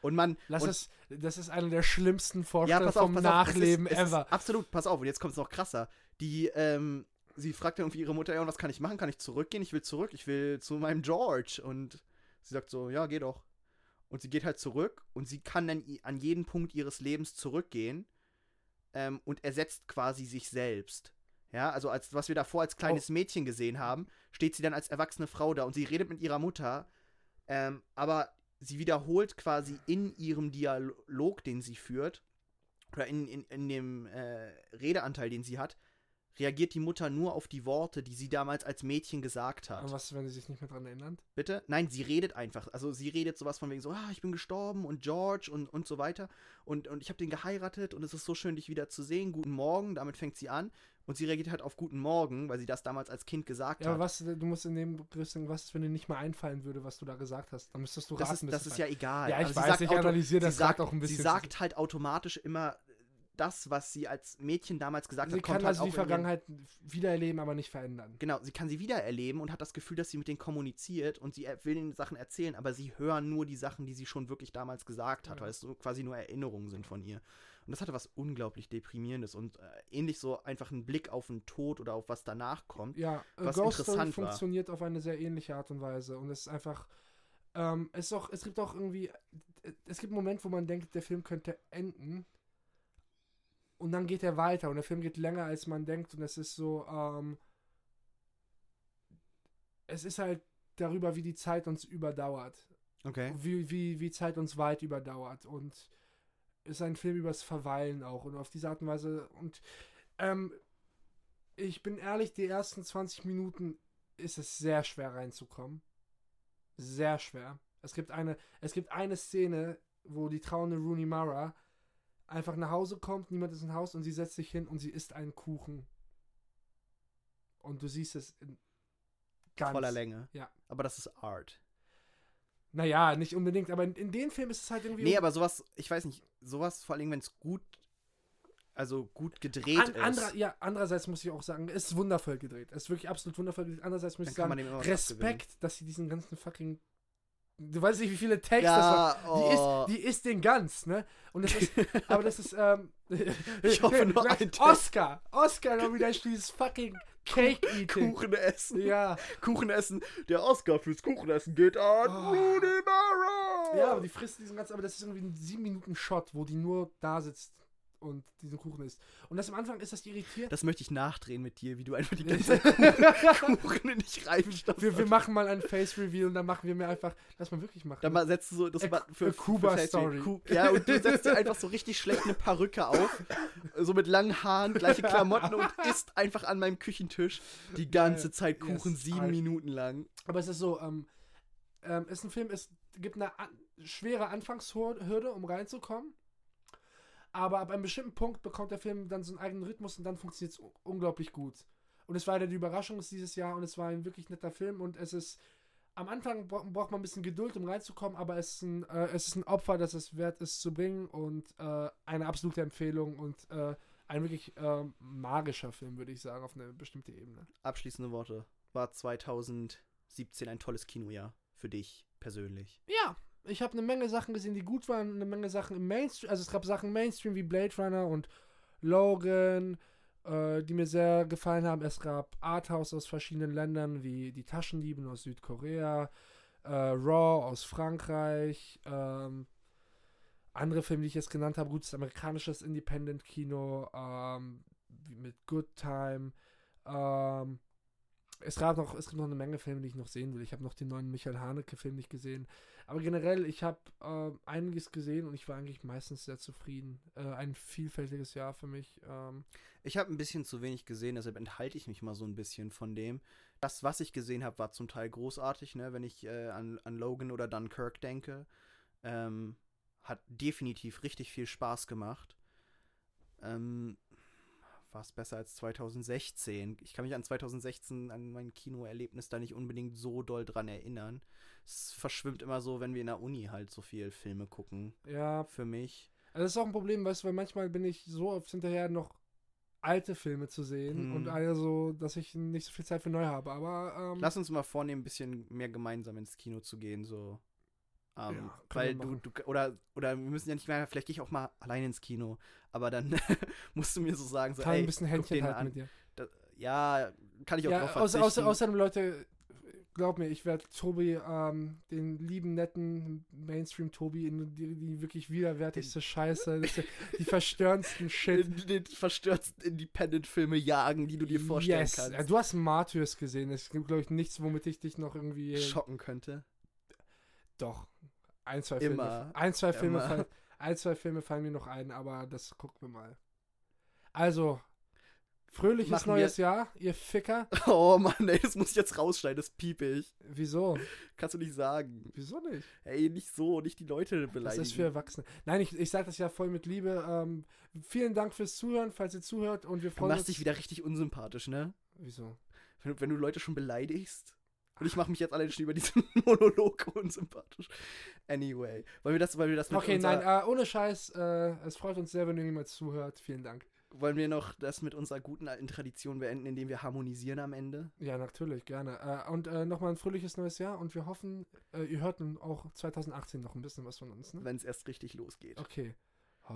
Und man. Lass und, es, das ist eine der schlimmsten ja, Vorstellungen auf, vom auf, es Nachleben ist, es ever. Absolut, pass auf, und jetzt kommt es noch krasser. Die, ähm, sie fragt dann irgendwie ihre Mutter, ja, und was kann ich machen? Kann ich zurückgehen? Ich will zurück, ich will zu meinem George. Und sie sagt so, ja, geh doch. Und sie geht halt zurück und sie kann dann an jeden Punkt ihres Lebens zurückgehen ähm, und ersetzt quasi sich selbst. Ja, also als was wir davor als kleines Mädchen gesehen haben, steht sie dann als erwachsene Frau da und sie redet mit ihrer Mutter, ähm, aber sie wiederholt quasi in ihrem Dialog, den sie führt, oder in, in, in dem äh, Redeanteil, den sie hat, reagiert die Mutter nur auf die Worte, die sie damals als Mädchen gesagt hat. Und was, wenn sie sich nicht mehr dran erinnern? Bitte? Nein, sie redet einfach. Also sie redet sowas von wegen so, ah, ich bin gestorben und George und, und so weiter. Und, und ich habe den geheiratet und es ist so schön, dich wieder zu sehen. Guten Morgen, damit fängt sie an. Und sie reagiert halt auf Guten Morgen, weil sie das damals als Kind gesagt Ja, hat. aber was, du musst in dem sagen, was ist, wenn dir nicht mal einfallen würde, was du da gesagt hast? Dann müsstest du das raten, ist, bis das ist ja egal. Ja, ich sie weiß, sagt ich analysiere das sie sagt, auch ein bisschen. Sie sagt halt automatisch immer das, was sie als Mädchen damals gesagt Sie hat, kann kommt halt also auch die Vergangenheit wiedererleben, aber nicht verändern. Genau, sie kann sie wiedererleben und hat das Gefühl, dass sie mit denen kommuniziert und sie will ihnen Sachen erzählen, aber sie hören nur die Sachen, die sie schon wirklich damals gesagt hat, Ja. weil es so quasi nur Erinnerungen sind von ihr. Und das hatte was unglaublich Deprimierendes und äh, ähnlich so einfach ein Blick auf den Tod oder auf was danach kommt. Ja, äh, Was Ghost Story interessant war. funktioniert auf eine sehr ähnliche Art und Weise. Und es ist einfach. Ähm, es, ist auch, es gibt auch irgendwie. äh, Es gibt einen Moment, wo man denkt, der Film könnte enden. Und dann geht er weiter. Und der Film geht länger, als man denkt. Und es ist so. Ähm, es ist halt darüber, wie die Zeit uns überdauert. Okay. Wie, wie, wie Zeit uns weit überdauert. Und ist ein Film übers Verweilen auch. Und auf diese Art und Weise. Und ähm, ich bin ehrlich, die ersten 20 Minuten ist es sehr schwer reinzukommen. Sehr schwer. Es gibt eine, es gibt eine Szene, wo die trauernde Rooney Mara einfach nach Hause kommt, niemand ist im Haus und sie setzt sich hin und sie isst einen Kuchen. Und du siehst es in ganz Voller Länge. Ja. Aber das ist Art. Naja, nicht unbedingt, aber in, in dem Film ist es halt irgendwie. Nee, aber sowas, ich weiß nicht, sowas vor allem, wenn es gut, also gut gedreht An, ist. anderer, ja, andererseits muss ich auch sagen, es ist wundervoll gedreht. Es ist wirklich absolut wundervoll gedreht. Andererseits muss Dann ich sagen, Respekt, dass sie diesen ganzen fucking. Du weißt nicht, wie viele Takes Ja, das war. Die, oh. ist, die ist den ganz, ne? Und das ist, *laughs* aber das ist, ähm, Ich hoffe *laughs* nur ein Take. Oscar, Oscar, noch wieder dieses fucking Cake Eating. Kuchen essen. Ja. Kuchen essen. Der Oscar fürs Kuchenessen geht an Oh. Rooney Mara. Ja, aber die frisst diesen ganzen, aber das ist irgendwie ein 7 Minuten Shot, wo die nur da sitzt und diesen Kuchen isst. Und das am Anfang ist das irritiert. Das möchte ich nachdrehen mit dir, wie du einfach die *laughs* ganze Zeit *laughs* Kuchen in dich reinstopfst. wir, wir machen mal ein Face Reveal und dann machen wir mir einfach, lass mal wirklich machen. Dann mal setzt du so das A- mal für a Cuba für Story. Ku- Ja, und du setzt dir einfach so richtig schlecht eine Perücke auf, *laughs* so mit langen Haaren, gleiche Klamotten und isst einfach an meinem Küchentisch die ganze Ja, Zeit Kuchen yes, sieben Alter. Minuten lang. Aber es ist so, ähm, ähm, ist ein Film, es gibt eine an schwere Anfangshürde, um reinzukommen. Aber ab einem bestimmten Punkt bekommt der Film dann so einen eigenen Rhythmus und dann funktioniert es unglaublich gut. Und es war ja die Überraschung dieses Jahr und es war ein wirklich netter Film und es ist am Anfang bra braucht man ein bisschen Geduld, um reinzukommen, aber es ist ein, äh, es ist ein Opfer, das es wert ist zu bringen und äh, eine absolute Empfehlung und äh, ein wirklich äh, magischer Film, würde ich sagen, auf eine bestimmte Ebene. Abschließende Worte. War 2017 ein tolles Kinojahr für dich persönlich. Ja, ich habe eine Menge Sachen gesehen, die gut waren, eine Menge Sachen im Mainstream, also es gab Sachen Mainstream wie Blade Runner und Logan, äh, die mir sehr gefallen haben. Es gab Arthouse aus verschiedenen Ländern wie Die Taschendieben aus Südkorea, äh, Raw aus Frankreich, ähm, andere Filme, die ich jetzt genannt habe, gutes amerikanisches Independent-Kino, ähm, mit Good Time, ähm, es gab noch, es gibt noch eine Menge Filme, die ich noch sehen will. Ich habe noch den neuen Michael Haneke-Film nicht gesehen. Aber generell, ich habe äh, einiges gesehen und ich war eigentlich meistens sehr zufrieden. Äh, ein vielfältiges Jahr für mich. Ähm, Ich habe ein bisschen zu wenig gesehen, deshalb enthalte ich mich mal so ein bisschen von dem. Das, was ich gesehen habe, war zum Teil großartig, ne? wenn ich äh, an, an Logan oder Dunkirk denke. Ähm, hat definitiv richtig viel Spaß gemacht. Ähm, war es besser als 2016. Ich kann mich an 2016, an mein Kinoerlebnis da nicht unbedingt so doll dran erinnern. Es verschwimmt immer so, wenn wir in der Uni halt so viel Filme gucken. ja, Für mich. also das ist auch ein Problem, weißt du, weil manchmal bin ich so oft hinterher noch alte Filme zu sehen Hm. und also, dass ich nicht so viel Zeit für neu habe. Aber ähm, Lass uns mal vornehmen, ein bisschen mehr gemeinsam ins Kino zu gehen, so. Ähm, Ja, weil du, du, oder, oder wir müssen ja nicht mehr, vielleicht gehe ich auch mal allein ins Kino, aber dann *laughs* musst du mir so sagen, so, kann ey, ein bisschen Händchen den halten an. mit dir. Da, ja, kann ich auch Ja, drauf verzichten. außer, außerdem, Leute, glaub mir, ich werde Tobi, ähm, den lieben, netten Mainstream-Tobi, in die, die wirklich widerwärtigste Scheiße, das ist *laughs* die verstörendsten Shit. in den verstürzten Independent-Filme jagen, die du dir vorstellen yes. kannst. Ja, du hast Martyrs gesehen. Es gibt, glaube ich, nichts, womit ich dich noch irgendwie. Schocken könnte. Doch. Ein, zwei Immer. Filme. Ein, zwei Filme Immer. fallen, ein, zwei Filme fallen mir noch ein, aber das gucken wir mal. Also, fröhliches Machen wir- neues Jahr, ihr Ficker. *laughs* Oh Mann, ey, das muss ich jetzt rausschneiden, das piep ich. Wieso? Kannst du nicht sagen. Wieso nicht? Ey, nicht so, nicht die Leute Das beleidigen. ist für Erwachsene. Nein, ich, ich sage das ja voll mit Liebe. Ähm, vielen Dank fürs Zuhören, falls ihr zuhört und wir du freuen machst uns. dich wieder richtig unsympathisch, ne? Wieso? Wenn, du- wenn du Leute schon beleidigst. Und ich mache mich jetzt allein schon über diesen *laughs* Monolog unsympathisch. Anyway. Wollen wir das, weil wir das Okay, nein, äh, ohne Scheiß. Äh, es freut uns sehr, wenn ihr jemand zuhört. Vielen Dank. wollen wir noch das mit unserer guten alten Tradition beenden, indem wir harmonisieren am Ende? Ja, natürlich, gerne. Äh, und äh, nochmal ein fröhliches neues Jahr und wir hoffen, äh, ihr hört nun auch 2018 noch ein bisschen was von uns. Ne? Wenn es erst richtig losgeht. Okay. Oh.